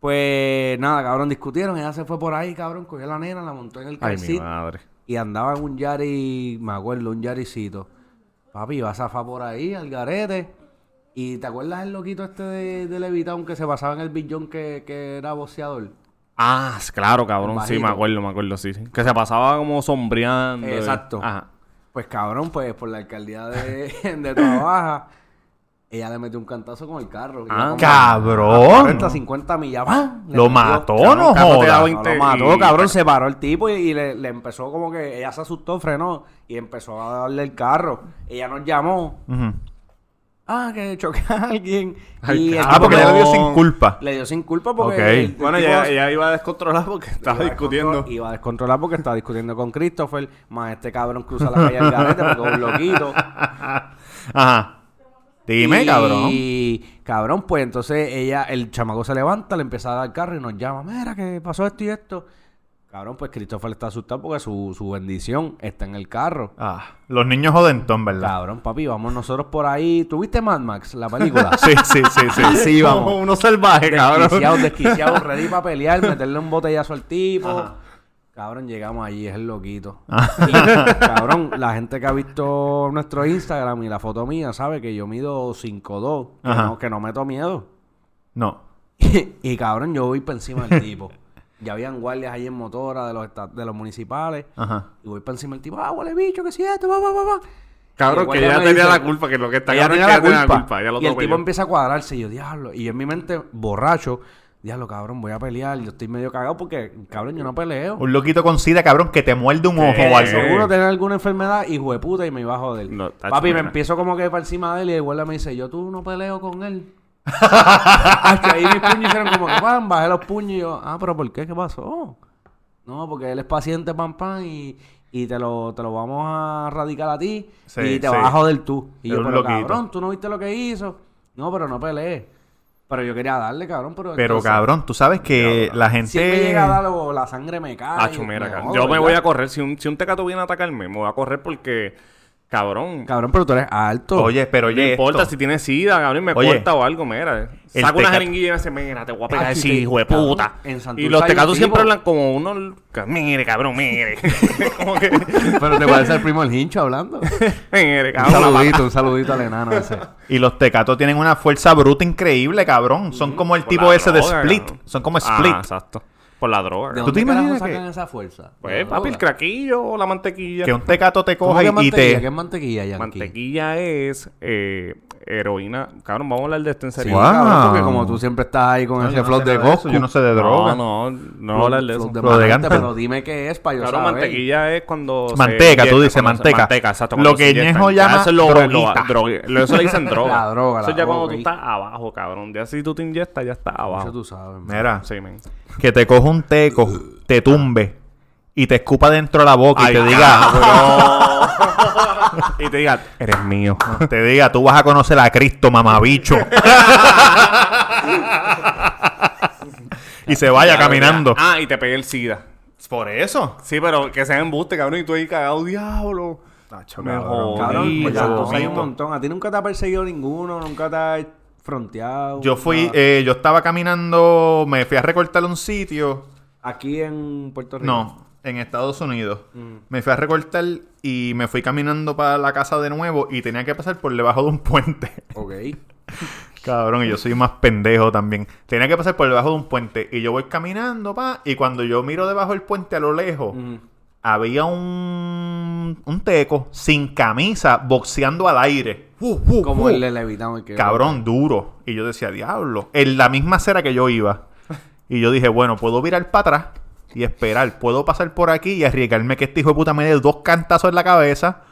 Pues nada, cabrón, discutieron. Ella se fue por ahí, cabrón, cogió a la nena, la montó en el Ay, car mi seat madre. y andaba en un Yari, me acuerdo, un Yaricito. Papi, iba a zafar por ahí, al garete. ¿Y te acuerdas el loquito este de, de Levitown que se pasaba en el billón que, que era boxeador? Ah, claro, cabrón. Sí, me acuerdo, me acuerdo, sí, sí. Que se pasaba como sombreando. y- Exacto. Ajá. Pues cabrón, pues por la alcaldía de, de Toa Baja, ella le metió un cantazo con el carro. Ah, como cabrón. 40, 50 millas. Lo metió. mató, Cabrón, no carro te da jodas. 20 No, lo mató, cabrón. Se paró el tipo y, y le, le empezó como que ella se asustó, frenó y empezó a darle el carro. Ella nos llamó. Ujú. Ah, que choqué a alguien. Y el. Ah, porque quedó- le dio sin culpa. Le dio sin culpa porque. Ok. el- el Bueno, ella, ella iba a descontrolar porque estaba iba a discutiendo. descontrol- Iba a descontrolar porque estaba discutiendo con Christopher. Más este cabrón cruza la calle al garete porque es un loquito. Ajá. Dime, y, cabrón. Y cabrón, pues entonces ella, el chamaco se levanta, le empieza a dar carro y nos llama, mira que pasó esto y esto. Cabrón, pues Christopher está asustado porque su, su bendición está en el carro. Ah, los niños jodentón, ¿verdad? Cabrón, papi, vamos nosotros por ahí. ¿Tuviste Mad Max, la película? Sí, sí, sí, sí. Así vamos. Uno salvaje, cabrón. Desquiciado, desquiciado, ready para pelear, meterle un botellazo al tipo. Cabrón, llegamos allí, es el loquito. Y, cabrón, la gente que ha visto nuestro Instagram y la foto mía sabe que yo mido 5'2", que Ajá. no, que no meto miedo. No. y cabrón, yo voy por encima del tipo. Ya habían guardias ahí en motora de los, esta- de los municipales. Ajá. Y voy por encima del tipo, ah, huele bicho, que si esto, va, va, va, va. Cabrón, Y que me tenía dice- la culpa, que lo que está ella cabrón es que la ella tenía culpa. la culpa. Ella lo y el atropelló. tipo empieza a cuadrarse y yo, diablo. Y yo en mi mente, borracho, diablo, cabrón, voy a pelear. Yo estoy medio cagado porque, cabrón, yo no peleo. Un loquito con sida, cabrón, que te muerde un ojo ¿Qué? o algo. Seguro tener alguna enfermedad, de puta, y me iba a joder. No, Papi, me empiezo como que para encima de él y el guardia me dice, yo tú no peleo con él. Hasta ahí mis puños hicieron como que, pam, bajé los puños y yo, ah, pero ¿por qué? ¿Qué pasó? No, porque él es paciente, pam, pam, y, y te, lo, te lo vamos a radicar a ti Sí, y te sí. vas a joder tú. Y Es yo, pero loquito. cabrón, tú no viste lo que hizo. No, pero no peleé. Pero yo quería darle, cabrón, pero... Pero entonces, cabrón, tú sabes que la gente. Si me llega a dar algo, la sangre me cae. Acho, mira, me cabrón. Yo me voy a correr. Si un, si un tecato viene a atacarme, me voy a correr porque, cabrón. Cabrón, pero tú eres alto. Oye, pero no oye. importa esto. si tiene sida, cabrón, y me Oye, corta o algo, mira. el Saco una jeringuilla y me dice, mira, te voy a pegar Ah, ese sí, hijo de puta. en Y los un tecatos siempre hablan como uno, mire, cabrón, mire. como que, Pero te parece el primo del hincho hablando. mire, un cabrón. saludito, un saludito al enano ese. Y los tecatos tienen una fuerza bruta increíble, cabrón. Son como el Por tipo ese de Split. cabrón. Son como Ah, Split. exacto. Por la droga. ¿De ¿Tú dónde te imaginas sacan que- esa fuerza? Pues, papi, el craquillo o la mantequilla. que un tecato te ¿Cómo coge que y mantequilla? te. ¿Qué es mantequilla, Yankee? Mantequilla es eh, heroína. Cabrón, vamos a hablar de esto en Sí, serio. Wow. cabrón, porque como tú siempre estás ahí con No, ese yo no flot de eso, Goku. Yo no sé de droga. No, no, no vamos a hablar de eso. De de pero dime qué es para yo Claro, saber. mantequilla es cuando. se Manteca, tú inyecta, dices, se- manteca. Manteca, exacto. Lo que se. Ñejo Ya llama eso es lo, droguita. lo- drogue- lo- eso le dicen droga. La droga, Eso la ya cuando tú estás abajo, cabrón. Ya si tú te inyectas, ya estás Eso abajo. tú sabes. Mira, Sí, que te coja un teco, te tumbe y te escupa dentro de la boca y te diga, y te diga, eres mío. te diga, tú vas a conocer a Cristo, mamabicho. y se vaya caminando. Ah, y te pegué el SIDA. Por eso. Sí, pero que sea embuste, cabrón. Y tú ahí cagado, diablo. Tacho, Me cabrón. Cabrón, pues ya entonces hay un montón. ¿A ti nunca te ha perseguido ninguno? ¿Nunca te ha fronteado? Yo fui, eh, yo estaba caminando, me fui a recortar un sitio. Aquí en Puerto Rico. No, en Estados Unidos. Mm. Me fui a recortar y me fui caminando para la casa de nuevo y tenía que pasar por debajo de un puente. Ok. Cabrón, y yo soy más pendejo también. Tenía que pasar por debajo de un puente y yo voy caminando, pa, y cuando yo miro debajo del puente a lo lejos, Mm. había un, un teco sin camisa boxeando al aire. Uh, uh, Como uh. el de Levitán. el que- Cabrón, duro. Y yo decía, diablo. En la misma acera que yo iba. Y yo dije, bueno, puedo virar para atrás y esperar. Puedo pasar por aquí y arriesgarme que este hijo de puta me dé dos cantazos en la cabeza.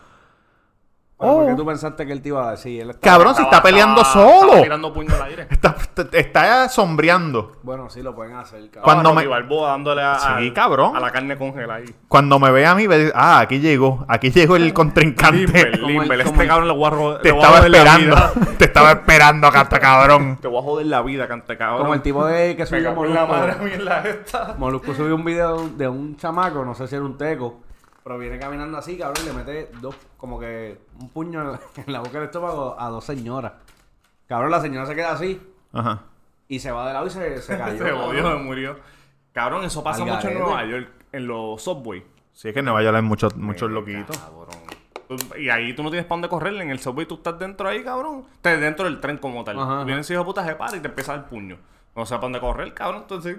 ¿Pero ¿Por qué Oh. tú pensaste que él te iba a decir? Él estaba- Cabrón, si está peleando estaba- solo. estaba tirando puño al aire. Está, está, está sombreando. Bueno, sí lo pueden hacer, cabrón. Cuando Cuando me- me... Balboa dándole a, Sí, al- cabrón. a la carne congelada ahí. Cuando me ve a mí, ve, ah, aquí llegó. Aquí llegó el contrincante. Limber, Limber. Este el- cabrón le voy a Te estaba esperando. Te estaba esperando acá, hasta cabrón. Te voy a joder la vida, cante cabrón. Como el tipo de que subió en la madre a Molusco. mí en la esta. Molusco subió un video de un chamaco, no sé si era un teco, pero viene caminando así, cabrón, y le mete dos, como que un puño en la boca del estómago a dos señoras. Cabrón, la señora se queda así Ajá. y se va de lado y se, se cayó. Se jodió, cabrón. se murió. Cabrón, eso pasa mucho en. Nueva York, en los subway. Sí, es que en Nueva York hay muchos, muchos loquitos. Cabrón. Y ahí tú no tienes para dónde correr. En el subway tú estás dentro ahí, cabrón. Estás dentro del tren como tal. Ajá. Viene ese hijo de puta, se para y te empieza dar puño. No sé para dónde correr, cabrón. Entonces,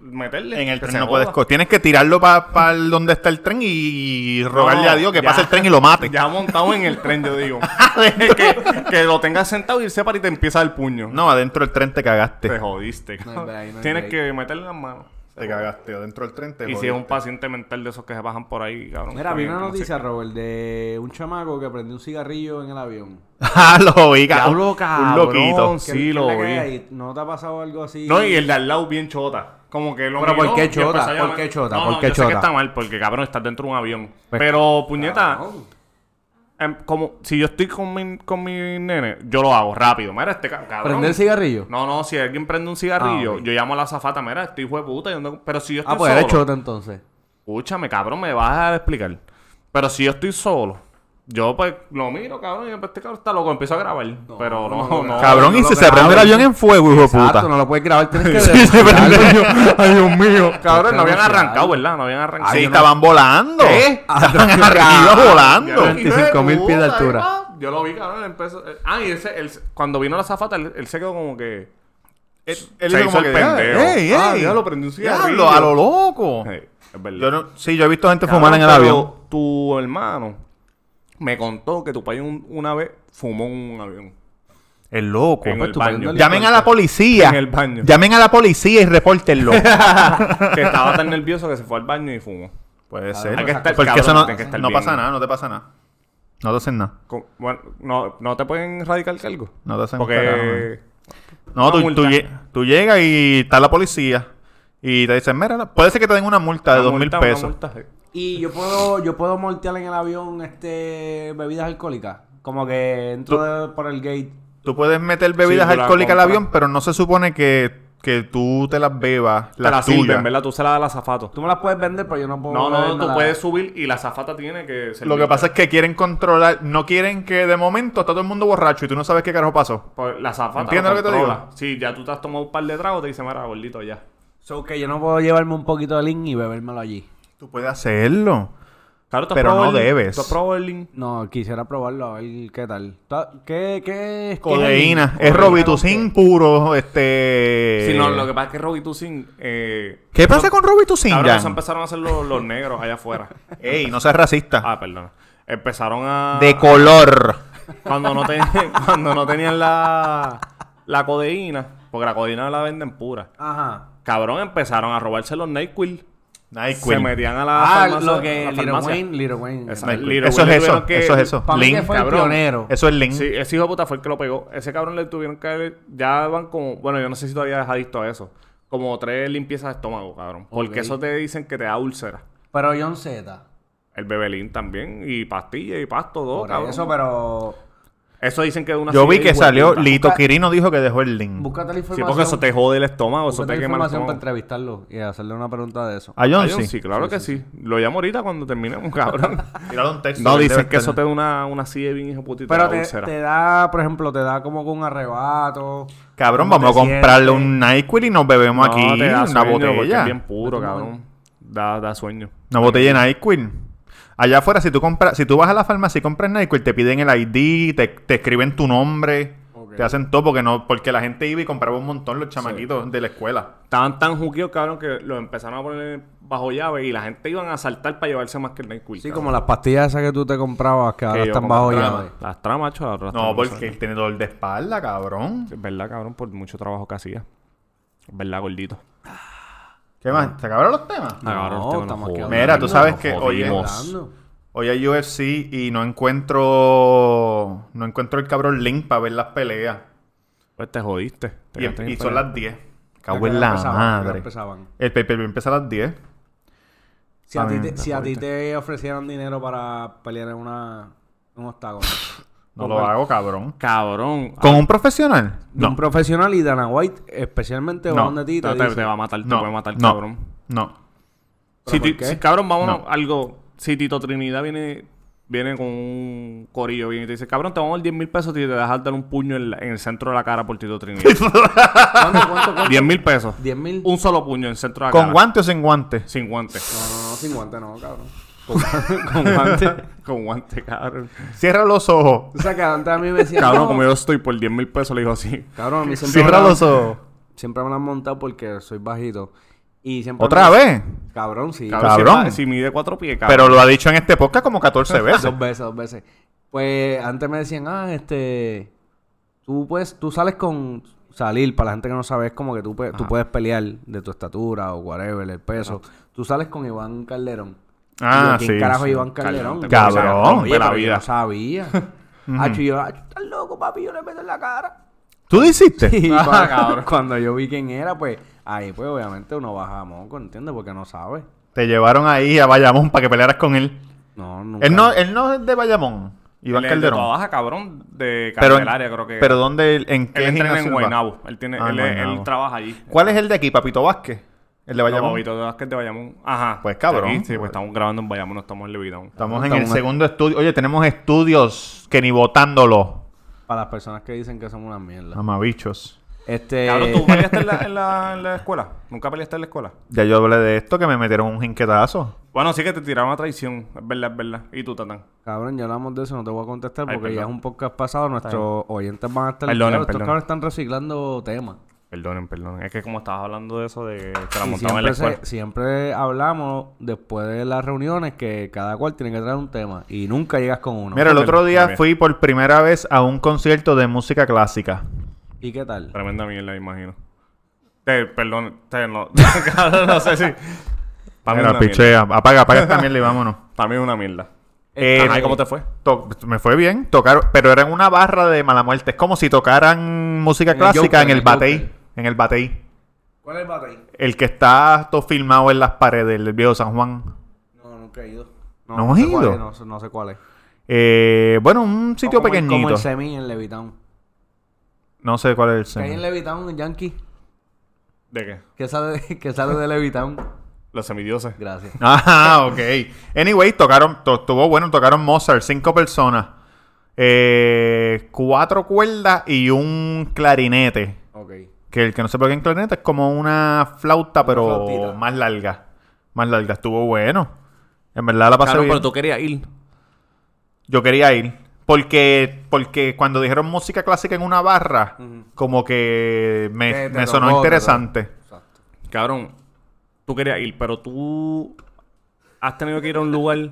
meterle. En el tren no joda. puedes Tienes que tirarlo para donde está el tren y rogarle No, a Dios que ya. pase el tren y lo mate. Ya montado en el tren, yo digo. que, que lo tengas sentado y él se para y te empieza el puño. No, adentro del tren te cagaste. Te jodiste, No break, Tienes break. que meterle las manos. Te cagaste. Adentro del tren te Y si es un paciente mental de esos que se bajan por ahí, cabrón. Mira, vi una no sé noticia. Robert, de un chamaco que prendió un cigarrillo en el avión. Ah, lo vi, cabrón. Un cabrón. loquito. ¿Qué- Sí, lo la vi. ¿No te ha pasado algo así? No, y el de al lado bien chota. Como que lo Pero, ¿por miró qué y chota? empezó a ¿Por llamar- qué chota? No, ¿Por no, qué yo sé que chota? está mal porque, cabrón, estás dentro de un avión. Pues, Pero, puñeta, Cabrón. Em, como si yo estoy con mi, con mi nene, yo lo hago rápido. Mira, este ca- cabrón. ¿Prender el cigarrillo? No, no, si alguien prende un cigarrillo, Ah, ok. yo llamo a la zafata, mira, este hijo de puta. Pero si yo estoy Ah, pues solo, eres chota entonces. escúchame, cabrón, me vas a dejar explicar. Pero si yo estoy solo, yo pues lo miro, cabrón, y este cabrón está loco, empiezo a grabar. pero no, no, no. Cabrón, no y si se prende el avión en fuego, hijo de puta. Exacto, no lo puedes grabar, tienes que... Sí, se prende. denunciarlo. Ay, Dios mío. Cabrón, no habían arrancado, ¿verdad? No habían arrancado. Sí, estaban volando. ¿Qué? Estaban arriba volando. 25.000 pies de altura. Yo lo vi, cabrón, empezó... eh, Ah, y ese, él- cuando vino la zafata, él, él se quedó como que... Él, Se él hizo hizo como el que, pendejo. ¡Ey, Ah, ey! ya lo prendió un cigarrillo. A lo loco. Sí, es verdad. Yo no, sí, yo he visto gente fumar en el pero avión. Tu hermano me contó que tu país un- una vez fumó un avión. El loco. En el tú baño. el- Llamen a la policía. En el baño. Llamen a la policía y repórtenlo. que estaba tan nervioso que se fue al baño y fumó. Puede ser. Hay que estar- Porque cabrón, eso no, tiene que estar no bien. pasa nada, no te pasa nada. No te hacen nada. Bueno, no, no te pueden radicar cargo. No te hacen carajo, Porque... No, tú, tú, lle- tú llegas y está la policía. Y te dicen, mira, puede ser que te den una multa de dos mil multa, una pesos. multa, sí. Y yo puedo, yo puedo moltear en el avión este bebidas alcohólicas. Como que entro de- por el gate. Tú puedes meter bebidas tú la alcohólicas al compras. avión, pero no se supone que, que tú te las bebas, Te las la tuyas. sirven, ¿verdad? Tú se la das al azafato. Tú me las puedes vender, pero yo no puedo. No, no, tú puedes subir y la zafata tiene que Lo que pasa es que quieren controlar, no quieren que de momento está todo el mundo borracho y tú no sabes qué carajo pasó. Pues la zafata ¿Entiendes lo que te controla. Sí, ya tú te has tomado un par de tragos, te dice, mira, gordito, ya. So que yo no puedo llevarme un poquito de lean y bebérmelo allí. Tú puedes hacerlo. Claro, ¿tú has Pero no el- debes. ¿Tú has probado el link? No, quisiera probarlo, a ver qué tal. Ta- ¿Qué, qué, qué Codeína. qué Es Robitussin puro, este... Sí, no, lo que pasa es que Robitussin... Eh, ¿Qué pasa con Robitussin, Jan? eso empezaron a hacer los, los negros allá afuera. Ey, no seas racista. Ah, perdón. Empezaron a... De color. Cuando no, ten- cuando no tenían la, la codeína, porque la codeína la venden pura. Ajá. Cabrón, empezaron a robarse los NyQuil. Se metían a la Ah, farmacia. lo que Little. Wayne, Little Wayne. NyQuil. Little Eso Wayne es le eso, tuvieron que- eso es eso. Para mí que Link. fue el cabrón. pionero. Eso es Link. Sí, ese hijo de puta fue el que lo pegó. Ese cabrón le tuvieron que... Ya van como... Bueno, yo no sé si todavía es adicto a eso. Como tres limpiezas de estómago, cabrón. Porque Ok. eso te dicen que te da úlcera. Pero John Z. El bebelín también. Y pastillas y pasto, Por cabrón. eso, pero. Eso dicen que es una Yo vi que salió, puta. Lito Busca- Quirino dijo que dejó el link. Búscate la Sí, información. porque eso te jode el estómago, eso te la quema el información para estómago. entrevistarlo y hacerle una pregunta de eso. A John, Ay, sí. sí, claro que sí. Lo llamo ahorita cuando terminemos, cabrón. Tírale un texto. no, dicen que eso te da una, una silla bien hijo putita. Pero la te, te da, por ejemplo, te da como con un arrebato. Cabrón, ¿Cómo vamos a comprarle sientes? un NyQuil y nos bebemos No, aquí te da una sueño porque botella. Es bien puro, a cabrón. Da, da sueño. Una botella de NyQuil. Allá afuera, si tú compras, si tú vas a la farmacia y compras NyQuil, te piden el ID, te, te escriben tu nombre, te hacen todo porque no, porque la gente iba y compraba un montón los chamaquitos de la escuela. Estaban tan juqueos, cabrón, que los empezaron a poner bajo llave y la gente iban a saltar para llevarse más que el NyQuil. Sí, cabrón. como las pastillas esas que tú te comprabas que ahora están bajo las llave. Las tramas, macho, ahora las No, porque él tiene dolor de espalda, cabrón. Es verdad, cabrón, por mucho trabajo que hacía. Es verdad, gordito. ¿Qué más? ¿Se acabaron los temas? No, este no estamos joda. aquí Mira, tú sabes que, jodimos. Hablando. Hoy hay UFC y no encuentro no encuentro el cabrón link para ver las peleas. Pues te jodiste. Te Y, son las 10. ¿A Cago en la madre. empezaban? El pay per view empieza a las 10. Si a, ti te, bien, si a ti te ofrecieran dinero para pelear en una en un octágono. No ¿con lo hago, cabrón. Cabrón. ¿Con un profesional? De un profesional y Dana White, especialmente, va No. donde ti te No, te, dice, te va a matar, te No, puede matar, no, cabrón. no. ¿Pero Si, ti- si, cabrón, vámonos No. algo. Si Tito Trinidad viene, viene con un corillo bien y te dice, cabrón, te vamos a dar 10 mil pesos y te dejas dar un puño en, la- en el centro de la cara por Tito Trinidad. ¿Cuánto, cuánto, cuánto? 10 mil pesos. 10 mil. Un solo puño en el centro de la ¿Con cara. guante o sin guante? Sin guante. No, no, no, sin guante no, cabrón. Con, con guante. Con guante, cabrón. Cierra los ojos. O sea, que antes a mí me decían, Cabrón, como yo estoy por 10 mil pesos, le digo así. Cabrón, a mí siempre Cierra los ojos. siempre me la han montado porque soy bajito. Y siempre ¿Otra me- vez? Cabrón, sí. Cabrón, Cabrón. Si, si mide cuatro pies, cabrón. Pero lo ha dicho en este podcast como 14 veces. Dos veces, dos veces. Pues antes me decían, ah, este. Tú puedes, tú sales con. Salir, para la gente que no sabe, es como que tú, puedes- tú puedes pelear de tu estatura o whatever, el peso. Tú sales con Iván Calderón. Ah, Y yo, ¿quién sí, carajo sí. Iván Calderón? Calderón, Cabrón, oye, la pero yo vida. no sabía. Hacho, y yo, "Hacho, estás loco, papi, yo le meto en la cara. ¿Tú hiciste? Y Ah, cuando, cabrón. cuando yo vi quién era, pues, ahí pues obviamente uno baja a moco, ¿entiendes? Porque no sabe. Te llevaron ahí a Bayamón para que pelearas con él. No, nunca. Él no, él no es de Bayamón. Iván Él es de Calderón. baja, cabrón, de Pero, Candelaria, creo que. pero ¿dónde, él- en qué él entrena en? Guaynabo. Él, tiene, Ah, él, en él Guaynabo. trabaja allí. ¿Cuál es el de aquí? ¿Papito Vázquez? ¿El de Bayamón? No, Bobito de Vázquez de Bayamón. Ajá. Pues, cabrón. Aquí, sí, pues estamos grabando en Bayamón, no estamos en Levitown. Estamos en Estamos el en- segundo estudio. Oye, tenemos estudios que ni votándolo. Para las personas que dicen que somos una mierda. Amabichos. Este. Cabrón, ¿tú peleaste en la, en, la, en la escuela? ¿Nunca peleaste en la escuela? Ya yo hablé de esto, que me metieron un jinquetazo. Bueno, sí que te tiraron a traición. Es verdad, es verdad. ¿Y tú, Tatán? Cabrón, ya hablamos de eso, no te voy a contestar Ay, porque ya es un podcast pasado. Nuestros oyentes van a estar. Perdonen, estos cabrones están reciclando temas. Perdonen, perdonen. Es que como estabas hablando de eso, de que la en la siempre, escuela. se- siempre hablamos después de las reuniones que cada cual tiene que traer un tema y nunca llegas con uno. Mira, el otro día fui por primera vez a un concierto de música clásica. ¿Y qué tal? Tremenda mierda, imagino. Te, perdón, te, no, no sé si... Para Mira, mierda. pichea. Apaga, apaga esta mierda y vámonos. Para mí es una mierda. Eh, Ajá, ¿y cómo te fue? Me fue bien, tocaron, pero era en una barra de mala muerte. Es como si tocaran música En el clásica Joker, en el en el batey. En el batey. ¿Cuál es el batey? El que está todo filmado en las paredes del viejo San Juan. No, nunca he ido. ¿No has sé cuál ido? es, no, sé- no sé cuál es. Eh, bueno, un sitio Como el- Como pequeñito. el semi en Levitown. No sé cuál es el Que hay en. Levitown, Yankee. ¿De qué? Que sale de, que sale de Levitown. Los semidioses. Gracias. Ah, ok. Anyway, tocaron, to- estuvo bueno, tocaron Mozart, cinco personas. Eh, cuatro cuerdas y un clarinete. Que el que no sepa qué es clarinete es como una flauta, pero flautita. más larga. Más larga. Estuvo bueno. En verdad la pasé Cabrón, bien. pero tú querías ir. Yo quería ir. Porque, porque cuando dijeron música clásica en una barra, como que me, Te- te me sonó tocó, interesante. Exacto. Cabrón, tú querías ir, pero tú has tenido que ir a un lugar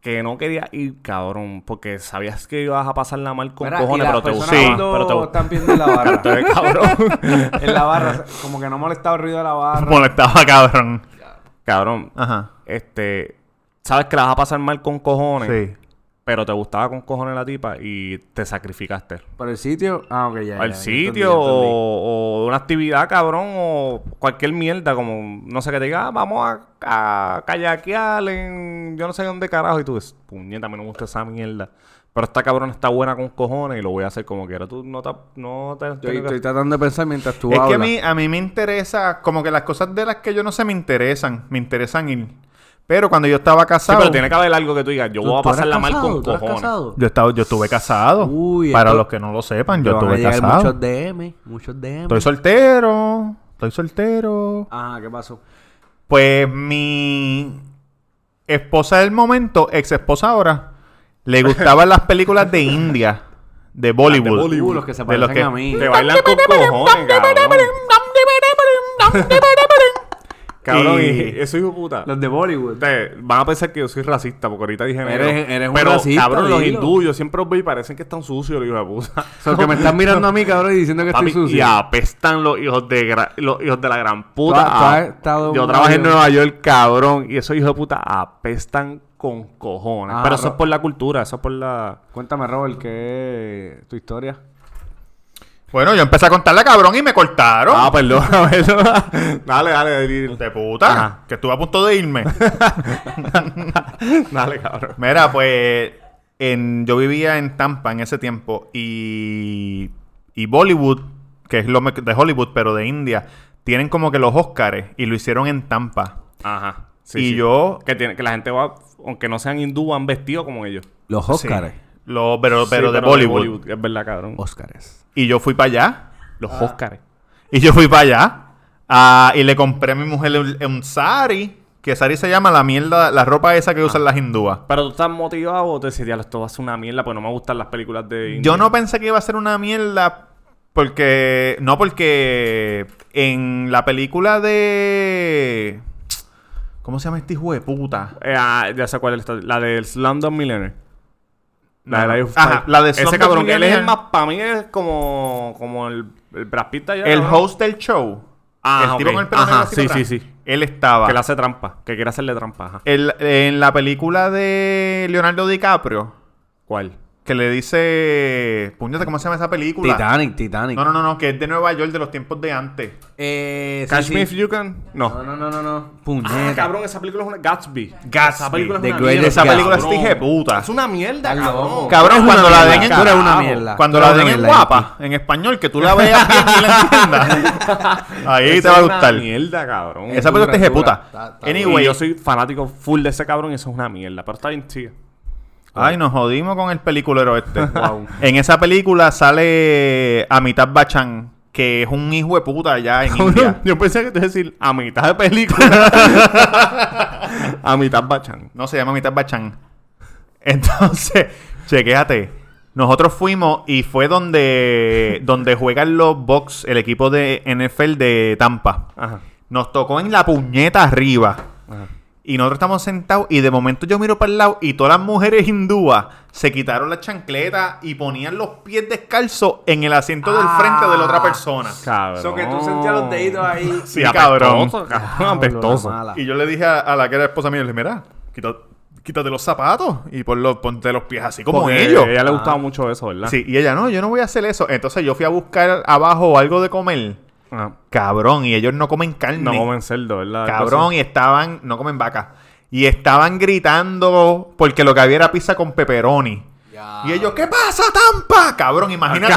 que no querías ir, cabrón, porque sabías que ibas a pasarla mal con Mira, cojones, pero te cuando Pero te están viendo en la barra. cabrón. en la barra. Como que no molestaba el ruido de la barra. Molestaba, cabrón. cabrón, Ajá. este, sabes que la vas a pasar mal con cojones, Sí. Pero te gustaba con cojones la tipa y te sacrificaste. Por el sitio. Ah, ok, ya. ya, Al ya sitio entendí, ya entendí. o, o una actividad, cabrón, o cualquier mierda, como, no sé, que te diga, "Ah, vamos a, a kayakear en yo no sé dónde carajo, y tú dices, puñeta, a mí no me gusta esa mierda. Pero esta cabrón está buena con cojones y lo voy a hacer como quiera. Tú no te... No te Estoy, estoy tratando de pensar mientras tú Es que a hablas. mí, a mí me interesa, como que las cosas de las que yo no sé me interesan, me interesan ir. Pero cuando yo estaba Sí, casado, pero tiene que haber algo que tú digas, yo ¿Tú- voy a pasarla mal con ¿Tú eras cojones. yo, estaba, yo estuve casado. Uy, Para esto- los que no lo sepan, yo Te van a estuve casado. Muchos DM, muchos DM. Estoy soltero, estoy soltero. Ajá, ¿qué pasó? Pues mi esposa del momento, ex esposa ahora, le gustaban las películas de India, de Bollywood. Uh, los que se De los parecen que- a mí. Te bailan con cojones, cabrón. Cabrón, Y- eso hijo de puta. Los de Bollywood. Te- van a pensar que yo soy racista, porque ahorita dije. Eres- eres un Pero, racista, cabrón, los hindúes, yo siempre los veo y parecen que están sucios, los hijos de puta. So, que me están mirando a mí, cabrón, y diciendo que Papi, estoy sucio. y apestan los hijos de los hijos de la gran puta. Tú has- tú has estado en yo trabajé en. Nueva York, cabrón, y esos hijos de puta apestan con cojones. Ah, Pero eso Ro- es por la cultura, eso es por la... Cuéntame, Robert, ¿qué es tu historia? Bueno, yo empecé a contarle cabrón y me cortaron. Ah, perdón, perdón. dale, dale, dale. de puta, Ajá. que estuve a punto de irme. Dale, cabrón. Mira, pues en, yo vivía en Tampa en ese tiempo y, y Bollywood, que es lo de Hollywood, pero de India, tienen como que los Óscares y lo hicieron en Tampa. Ajá. Y yo- Que, tiene, que la gente va, aunque no sean hindú, van vestidos como ellos. Los Óscares. Lo, pero pero Sí, de Bollywood. Es verdad, cabrón. Óscares. Y yo fui para allá. Los Óscares. Y yo fui para allá. ah, y le compré a mi mujer un, un sari. Que sari se llama la mierda, la ropa esa que usan las hindúas. Pero tú estás motivado o te decías, "Diablo, esto va a ser una mierda, pues no me gustan las películas de India". Yo no pensé que iba a ser una mierda porque... No, porque en la película de... ¿Cómo se llama este hijo de puta? Eh, ah, ya sé cuál es la del Slumdog Millionaire. La de. Life Ajá, la de Ese cabrón que él es el más, para mí es como, como el, el Brad Pitt de allá, El host del show. Ah, el tipo ok. con el pelo Ajá, negro sí, sí, sí. Él estaba... Que le hace trampa, que quiere hacerle trampa, ajá. El- en la película de Leonardo DiCaprio, ¿Cuál? Que le dice... Puñete, ¿cómo se llama esa película? Titanic, Titanic. No, no, no, no, que es de Nueva York de los tiempos de antes. Eh, sí, Catch sí. Me If You Can? No. No, no, no, no, no. Ah, cabrón, esa película es una Gatsby. Gatsby. Esa película es The una mierda. Esa película es de puta. Es una mierda, cabrón. Cabrón, cuando la den en tú eres una mierda. Cuando la den en guapa, en español, que tú la veas bien y la entiendas. Ahí te va a es una gustar. mierda, cabrón. Esa película es hija de puta. Anyway, yo soy fanático full de ese cabrón y eso es una mierda. Pero está bien chido. Ay, nos jodimos con el peliculero este. En esa película sale Amitabh Bachchan, que es un hijo de puta allá en India. Yo pensé que te iba a decir a mitad de película. a mitad Bachan. No se llama Amitabh Bachchan. Entonces, chequéate. Nosotros fuimos y fue donde, donde juegan los Bucks, el equipo de NFL de Tampa. Ajá. Nos tocó en la puñeta arriba. Ajá. Y nosotros estamos sentados y de momento yo miro para el lado y todas las mujeres hindúas se quitaron las chancletas y ponían los pies descalzos en el asiento del Ah. frente de la otra persona. Cabrón. So que tú sentías los deditos ahí. Sí, cabrón. Cabrón. Mala. Y yo le dije a, a la que era esposa mía, le dije, mira, quítate los zapatos y ponlo- ponte los pies así como Porque ellos. A ella le gustaba mucho eso, ¿verdad? Sí, y ella, no, yo no voy a hacer eso. Entonces yo fui a buscar abajo algo de comer. Ajá. Cabrón, y ellos no comen carne. No comen cerdo, ¿verdad? Cabrón, y estaban, no comen vaca. Y estaban gritando porque lo que había era pizza con pepperoni. Ya. Y ellos, ¿qué pasa, Tampa? Cabrón, imagínate.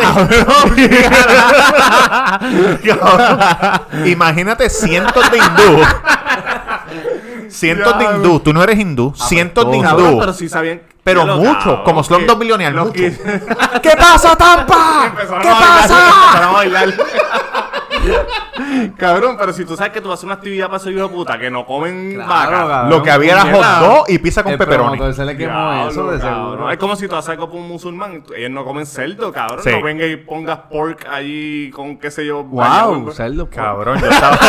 Cabrón. imagínate cientos de hindú. cientos de hindú. Tú no eres hindú. Cientos de Cabrón, hindú. pero sí sabían. Pero Diablo, mucho, cabrón, como Slumdog que- Millionaire, los mucho. que- ¿Qué pasa, Tampa? Empezaron ¿Qué a bailar, pasa? Cabrón, pero si tú sabes que tú vas a hacer una actividad para esos hijos de puta que no comen Claro, vaca. cabrón. Lo que había era hot dog y pizza con El pepperoni. promotor se le quemó Diablo, eso de cabrón. seguro. Es como si tú haces algo para un musulmán. Ellos no comen cerdo, cabrón. Sí. No venga y pongas pork allí con qué sé yo. Wow, bañado cerdo. Cabrón, yo estaba,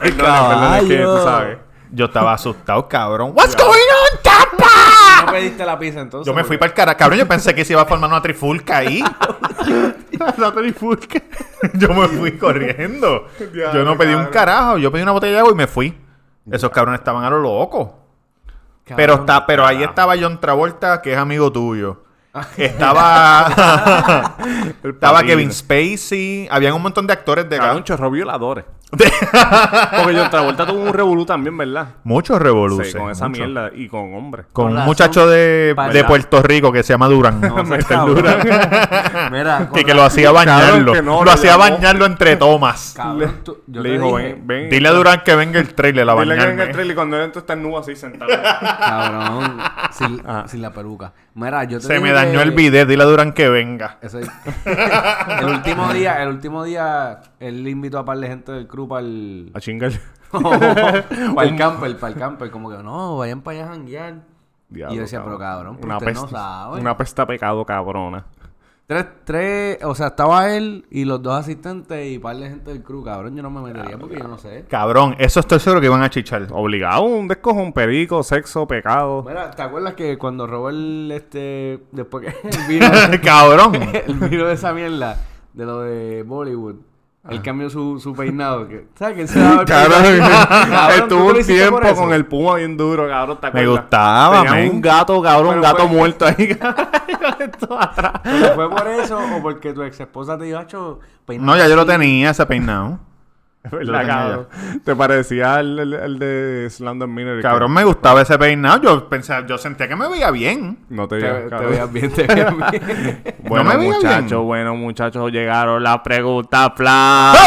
Perdón, perdón, es que tú caballo. sabes. yo estaba asustado, cabrón. What's going on? ¿No pediste la pizza entonces? Yo me fui para el cara. Cabrón, yo pensé que se iba a formar una trifulca ahí. la trifulca. yo me fui corriendo. yo no pedí un carajo. Yo pedí una botella de agua y me fui. Esos cabrones estaban a lo loco. Pero, está, pero ahí estaba John Travolta, que es amigo tuyo. Estaba. estaba padrino. Kevin Spacey. Habían un montón de actores de Cabrón, acá. chorro violadores. Porque John Travolta tuvo un revolú también, ¿verdad? Muchos revoluciones. Sí, con esa mierda y con hombres. Con Con un muchacho de, de Puerto Rico que se llama Durán. No, cabrón. Durán. Mira, que, lo hacía bañarlo. que no, lo hacía llamó. bañarlo entre tomas. Cabrón, tú- yo Le dijo, dije, ven, ven. Dile a Durán que venga el trailer a Dile que venga el bañarme. trailer y cuando él está en nube así sentado. Cabrón, sin, Ah. sin la peluca. Mira, yo te Se me dañó que- el video. Dile a Durán que venga. Ese- el último día, el último día, él invitó a par de gente del crew para el... A chingar. para el camper, para el camper. Como que, no, vayan para allá a janguear. Diablo, y yo decía, pero cabrón, pero una usted peste, no sabe. Una pesta pecado cabrona. Tres, tres, o sea, estaba él y los dos asistentes y par de gente del crew, cabrón. Yo no me metería porque yo no sé. Cabrón, eso estoy seguro que iban a chichar. Obligado, un descojón, perico, sexo, pecado. Mira, ¿te acuerdas que cuando Robert, este, después que vino, Cabrón. él vino de esa mierda, de lo de Bollywood, él cambió su, su peinado, que, ¿sabes? Que él se daba el Cabrón, peinado. Cabrón, ¿tú estuvo un tiempo con el puma bien duro, cabrón. ¿te Me gustaba, Tenía un gato, cabrón, un gato fue- muerto ahí. Esto atrás. ¿Pero fue por eso o porque tu ex esposa te dijo, "Acho, peínate No, ya yo lo así"? tenía ese peinado. Te parecía al, al- al de Slandon Miner. Cabrón, me gustaba ese peinado. Yo pensaba, yo sentía que me veía bien. No te Te, digas, te veías bien, te veías bien. Bueno, No me veía muchachos, bien. bueno, muchachos, llegaron las preguntas flash.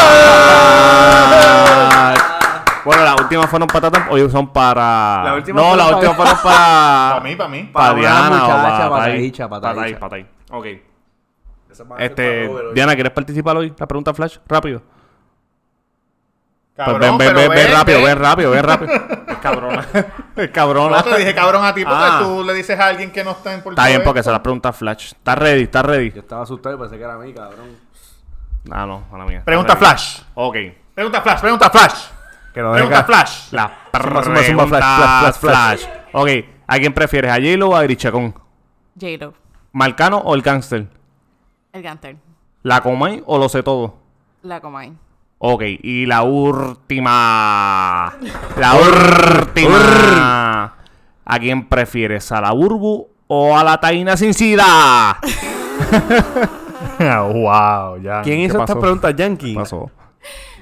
bueno, las últimas fueron para Tatam, hoy son para. No, fueron las para- últimas fueron para. Para mí, para mí. Para Diana o muchacha, para para Taí. Icha, para Para Taí, Icha. para Taí. Ok. Este, Diana, ¿quieres participar hoy? La pregunta flash, rápido. Pues Cabrón, ven, ven, ven, ven ven, rápido, ven. rápido, ven rápido. Es cabrona. Es cabrona. No te dije cabrón a ti porque Ah. tú le dices a alguien que no está en Puerto Está bien, porque se las preguntas flash. ¿Estás ready? ¿Estás ready? Yo estaba asustado y pensé que era a mí, cabrón. Ah, no, a la mía. Pregunta Está flash. Ok. Pregunta flash, pregunta flash. Que lo Pregunta flash. La pregunta zumba, zumba, flash, flash, flash. Ok, ¿a quién prefieres? ¿A J-Lo o a Grichacón? J-Lo, ¿Marcano o el gangster? el Ganter, ¿La Comay o lo sé todo? la Comay. Ok, y la última. La última. ¿A quién prefieres? ¿A la Burbu o a la Taina sin sida? wow, ya. ¿Quién hizo estas preguntas, Yankee? ¿Qué pasó?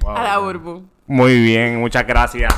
a la Burbu. Muy bien, muchas gracias.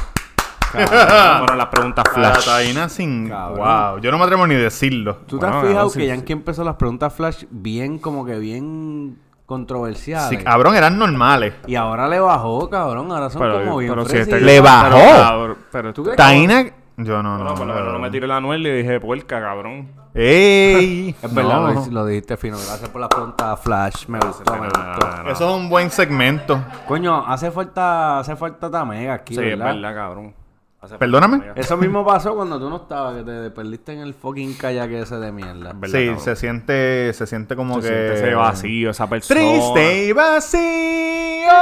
Fueron las preguntas La flash. taína sin... Cabrón. Wow, yo no me atrevo ni decirlo. ¿Tú te Bueno, has fijado no, sí, que sí. Yankee empezó las preguntas flash bien, como que bien controversiales? Sí, cabrón, eran normales. Y ahora le bajó, cabrón. Ahora son Pero, como bien pero si este- Le bajó. Pero, cabrón, pero ¿Tú crees Taína... Yo no, no. No, por lo menos no me tiré la nuez y le dije puerca, cabrón. ¡Ey! Es verdad, No. lo, lo dijiste fino. Gracias por las preguntas flash. Me gustó, me gustó. Eso es un buen segmento. Coño, hace falta, hace falta Tamega aquí, Sí, es verdad, cabrón. Hace Perdóname. Eso mismo pasó cuando tú no estabas, que te perdiste en el fucking kayak ese de mierda. Verdad, Sí, cabrón. se siente, se siente como Se que... siente ese vacío, esa persona. Triste y vacío,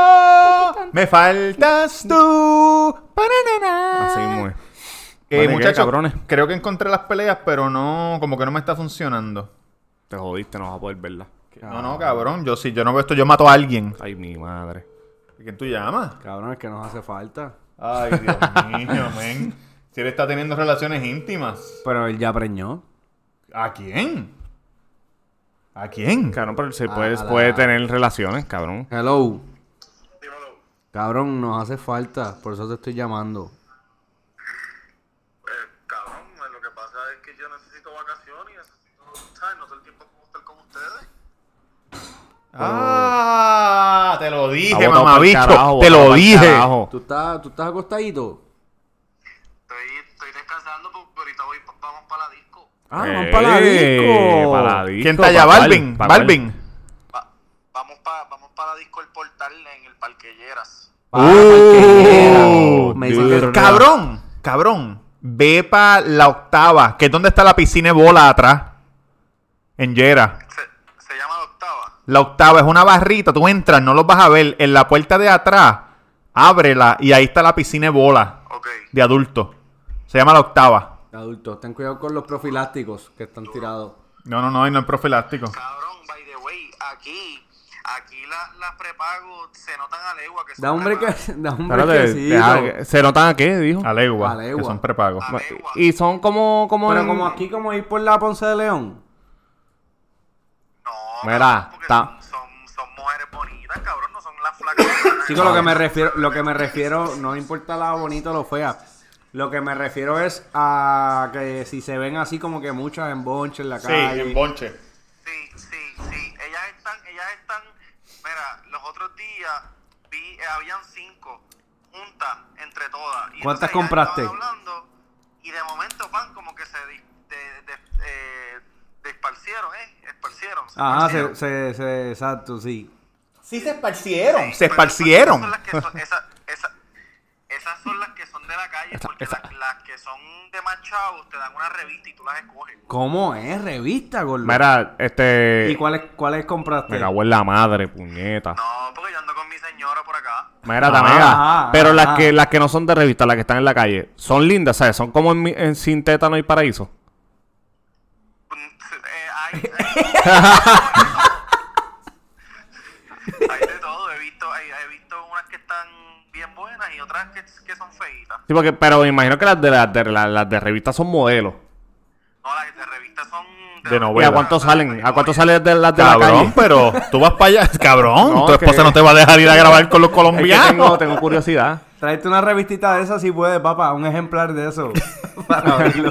me faltas tú. Así es. Eh, Bueno, ¿y qué, muchachos, cabrones? creo que encontré las peleas, pero no, como que no me está funcionando. Te jodiste, no vas a poder verla. No, no, cabrón, yo si yo no veo esto, yo mato a alguien. Ay, mi madre. ¿Quién tú llamas? Cabrón, es que nos hace falta. Ay, Dios mío, men. Si él está teniendo relaciones íntimas. Pero él ya preñó. ¿A quién? ¿A quién? Cabrón, pero se puede, la- puede tener relaciones, cabrón. Hello. Dímelo. Cabrón, nos hace falta. Por eso te estoy llamando. Eh, cabrón, eh, lo que pasa es que yo necesito vacaciones y necesito, ¿sabes? No todo el tiempo puedo estar con ustedes. Ah, te lo dije, mamabicho. carajo, Te lo dije. ¿Tú estás, tú estás acostadito? Estoy, estoy descansando porque ahorita voy, vamos para la disco. Ah, vamos Eh, para la disco. para la disco, ¿Quién está allá? Balvin. Balvin. Va- vamos para vamos pa la disco El Portal en el Parque Lleras. Ah. Uh, Me dicen que- Cabrón, cabrón. Ve para la octava, que es donde está la piscina de bola atrás. En Yera. Se, se llama la octava. La es una barrita, tú entras, no los vas a ver. En la puerta de atrás, ábrela y ahí está la piscina de bola de adulto. Se llama la octava. Adultos, ten cuidado con los profilácticos que están tirados. No, no, no, y no es profiláctico. Cabrón, by the way, aquí aquí la- las prepago se notan a legua que son Da un brequecito. deja que- ¿Se notan a qué? Dijo. A legua, A legua. que son prepagos. Y son como... como Pero en- como aquí, como ir por la Ponce de León. No, Mira, cabrón, porque ta- son, son, son mujeres bonitas, cabrón, no son las flacas. Chicos, lo que me refiero, lo que me refiero, no importa la bonita o lo fea. Lo que me refiero es a que si se ven así como que muchas en bonche en la calle. bonche. Sí, sí, sí. Ellas están, ellas están. Mira, los otros días vi, eh, habían cinco juntas entre todas. Y ¿Cuántas compraste? hablando y de momento van como que se dis- de, de, eh, desparcieron, ¿eh? Esparcieron. se Ajá, esparcieron. se, se, se- exacto, sí. Sí, se esparcieron. Sí, Se esas esparcieron. son las que son- esa- esa- esas son las que son de la calle, Esa- porque esa- Las, las que son de más chavos te dan una revista y tú las escoges. ¿Cómo es? Revista, gordo. Mira, este... ¿Y cuáles cuáles compraste? Me cago en la madre, puñeta. No, porque yo ando con mi señora por acá. Mira, Tamega. ajá, Pero las ajá. que, las que no son de revista, las que están en la calle, son lindas, ¿sabes? Son como en, mi- en Sin Tétano y Paraíso. Hay, hay- hay de todo, he visto, hay- he visto unas que están bien buenas y otras que, que son feitas. Sí, porque, pero me imagino que las de, las de, las, las de revista son modelos. No, las de revistas son De ¿Y novela. a cuánto salen? ¿A cuánto salen de las de la Cabrón, calle? pero tú vas para allá. Cabrón, No, tu que- esposa no te va a dejar ir a grabar con los Es que colombianos. tengo, tengo curiosidad. Tráete una revistita de esas si puedes, papá. Un ejemplar de eso. para abrirlo.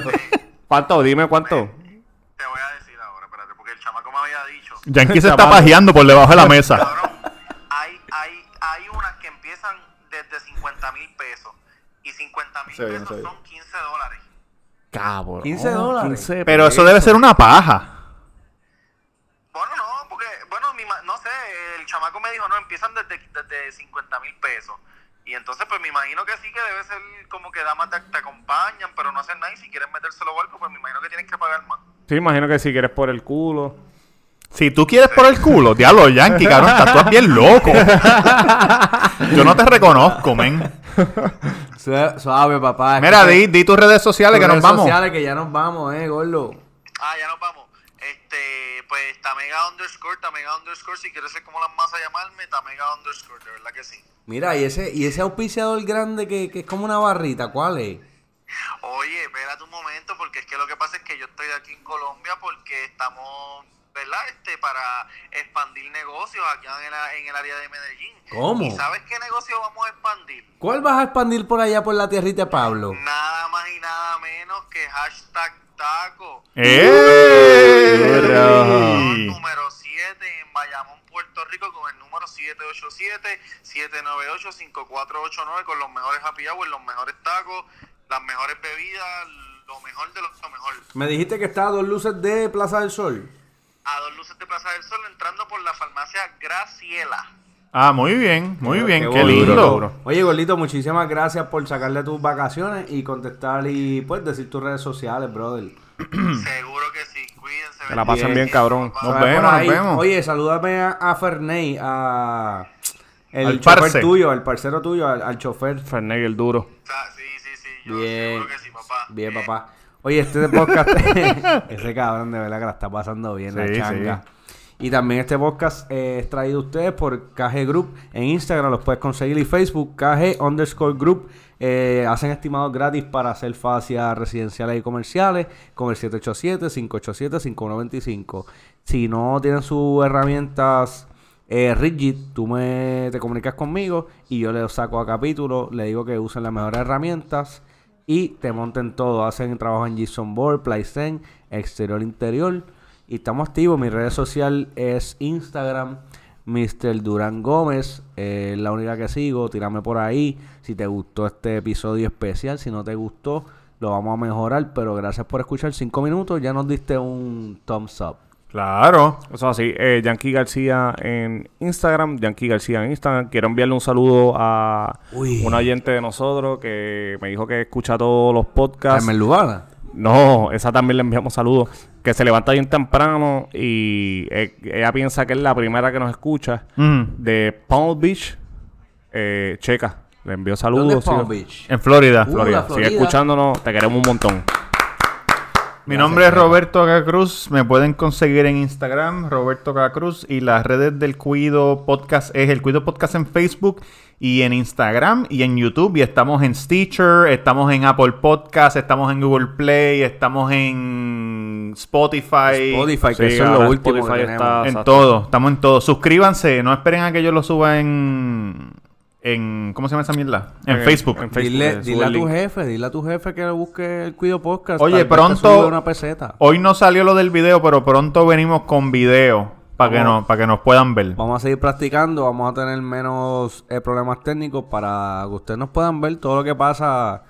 ¿Cuánto? Dime cuánto. Te voy a decir ahora, espérate, porque el chamaco me había dicho. Yankee se está pajeando por debajo de la mesa. Cabrón, hay, hay, hay unas que empiezan desde 50 mil pesos. Y 50 mil pesos son 15 dólares. Cabrón. 15 dólares. 15 Pero eso debe ser una paja. Bueno, no, porque, bueno, mi ma- no sé, el chamaco me dijo, no, empiezan desde, desde 50 mil pesos. Y entonces, pues me imagino que sí, que debe ser como que damas te, te acompañan, pero no hacen nada. Y si quieren metérselo o algo, pues me imagino que tienes que pagar más. Sí, imagino que si quieres por el culo. Si tú quieres por el culo, diablo, Yankee, cabrón, estás tú bien loco. Yo no te reconozco, men. Su- Suave, papá. Mira, Escucha di, di tus redes sociales tus que nos redes vamos. sociales que ya nos vamos, eh, gordo. Ah, ya nos vamos. Este, pues Tamega underscore, Tamega underscore, si quieres ser como las masas llamarme, Tamega underscore, de verdad que sí. Mira, y ese, y ese auspiciador grande que, que es como una barrita, ¿cuál es? Oye, espérate un momento, porque es que lo que pasa es que yo estoy aquí en Colombia porque estamos, ¿verdad? Este, para expandir negocios aquí en el, en el área de Medellín. ¿Cómo? ¿Y sabes qué negocio vamos a expandir? ¿Cuál vas a expandir por allá por la tierrita de Pablo? Nada más y nada menos que hashtag taco. ¡Ey! Número 7 en Bayamón, Puerto Rico, con el número 787-798-5489, con los mejores happy hour, los mejores tacos, las mejores bebidas, lo mejor de lo, lo mejor. Me dijiste que está a dos luces de Plaza del Sol. A dos luces de Plaza del Sol, entrando por la farmacia Graciela. Ah, muy bien, muy bien, qué lindo. Oye, Gordito, muchísimas gracias por sacarle tus vacaciones y contestar y pues decir tus redes sociales, brother. Seguro que sí, cuídense. Que la pasen bien, cabrón. Nos vemos, nos vemos. Oye, salúdame a, a Ferney, a el Al chofer parce. tuyo, al parcero tuyo, al, al chofer. Fernet el duro. O sea, sí, sí, sí, yo Bien, seguro que sí, papá. bien, papá. Oye, este podcast, ese cabrón de verdad que la está pasando bien, la Sí, changa. Y también este podcast eh, es traído a ustedes por KG Group. En Instagram los puedes conseguir y Facebook, KG underscore Group. Eh, hacen estimados gratis para hacer fascias residenciales y comerciales con el 787-587-5125. Si no tienen sus herramientas eh, Rigid, tú me, te comunicas conmigo y yo le saco a capítulo, le digo que usen las mejores herramientas y te monten todo. Hacen trabajo en Gibson Board, Playzen, exterior, interior. Y estamos activos. Mi red social es Instagram, Mr. Durán Gómez. eh, la única que sigo. Tírame por ahí. Si te gustó este episodio especial, si no te gustó, lo vamos a mejorar. Pero gracias por escuchar. Cinco minutos, ya nos diste un thumbs up. Claro. Eso así, eh, Yankee García en Instagram, Yankee García en Instagram. Quiero enviarle un saludo a Uy. un oyente de nosotros que me dijo que escucha todos los podcasts. Carmen Lugana. No, esa también le enviamos saludos. Que se levanta bien temprano y eh, ella piensa que es la primera que nos escucha. Mm. De Palm Beach, eh, Checa. Le envío saludos. ¿Dónde es Palm Beach? En Florida. Uh, Florida. Sigue escuchándonos, te queremos un montón. Mi nombre es Roberto Cruz. Me pueden conseguir en Instagram, Roberto Cruz. Y las redes del Cuido Podcast es el Cuido Podcast en Facebook y en Instagram y en YouTube. Y estamos en Stitcher, estamos en Apple Podcast, estamos en Google Play, estamos en Spotify. Spotify, que Sí, eso es lo último Spotify que está-. En Exacto. todo, estamos en todo. Suscríbanse, no esperen a que yo lo suba en. En ¿Cómo se llama esa mierda? En En- Facebook. en Facebook. Dile, a tu jefe, dile a tu jefe que busque el Cuido Podcast. Oye, pronto- una peseta. Hoy no salió lo del video, pero pronto venimos con video para que, Vamos. no, para que nos puedan ver. Vamos a seguir practicando, vamos a tener menos eh, problemas técnicos para que ustedes nos puedan ver todo lo que pasa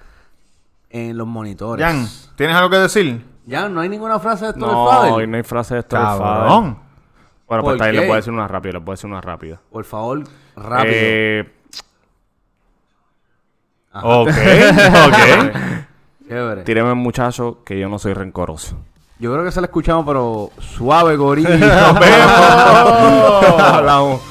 en los monitores. Jan, ¿tienes algo que decir? Ya, no hay ninguna frase de esto No, hoy no hay frase de esto del Fader. Cabrón. Bueno, ¿Por pues qué? les voy a decir una rápida, les voy a decir una rápida. Por favor, rápido. Eh, Ajá. Ok, ok. Chévere. tíreme muchacho que yo no soy rencoroso. Yo creo que se la escuchamos, pero suave, gorila. ¡Nos vemos! Hablamos.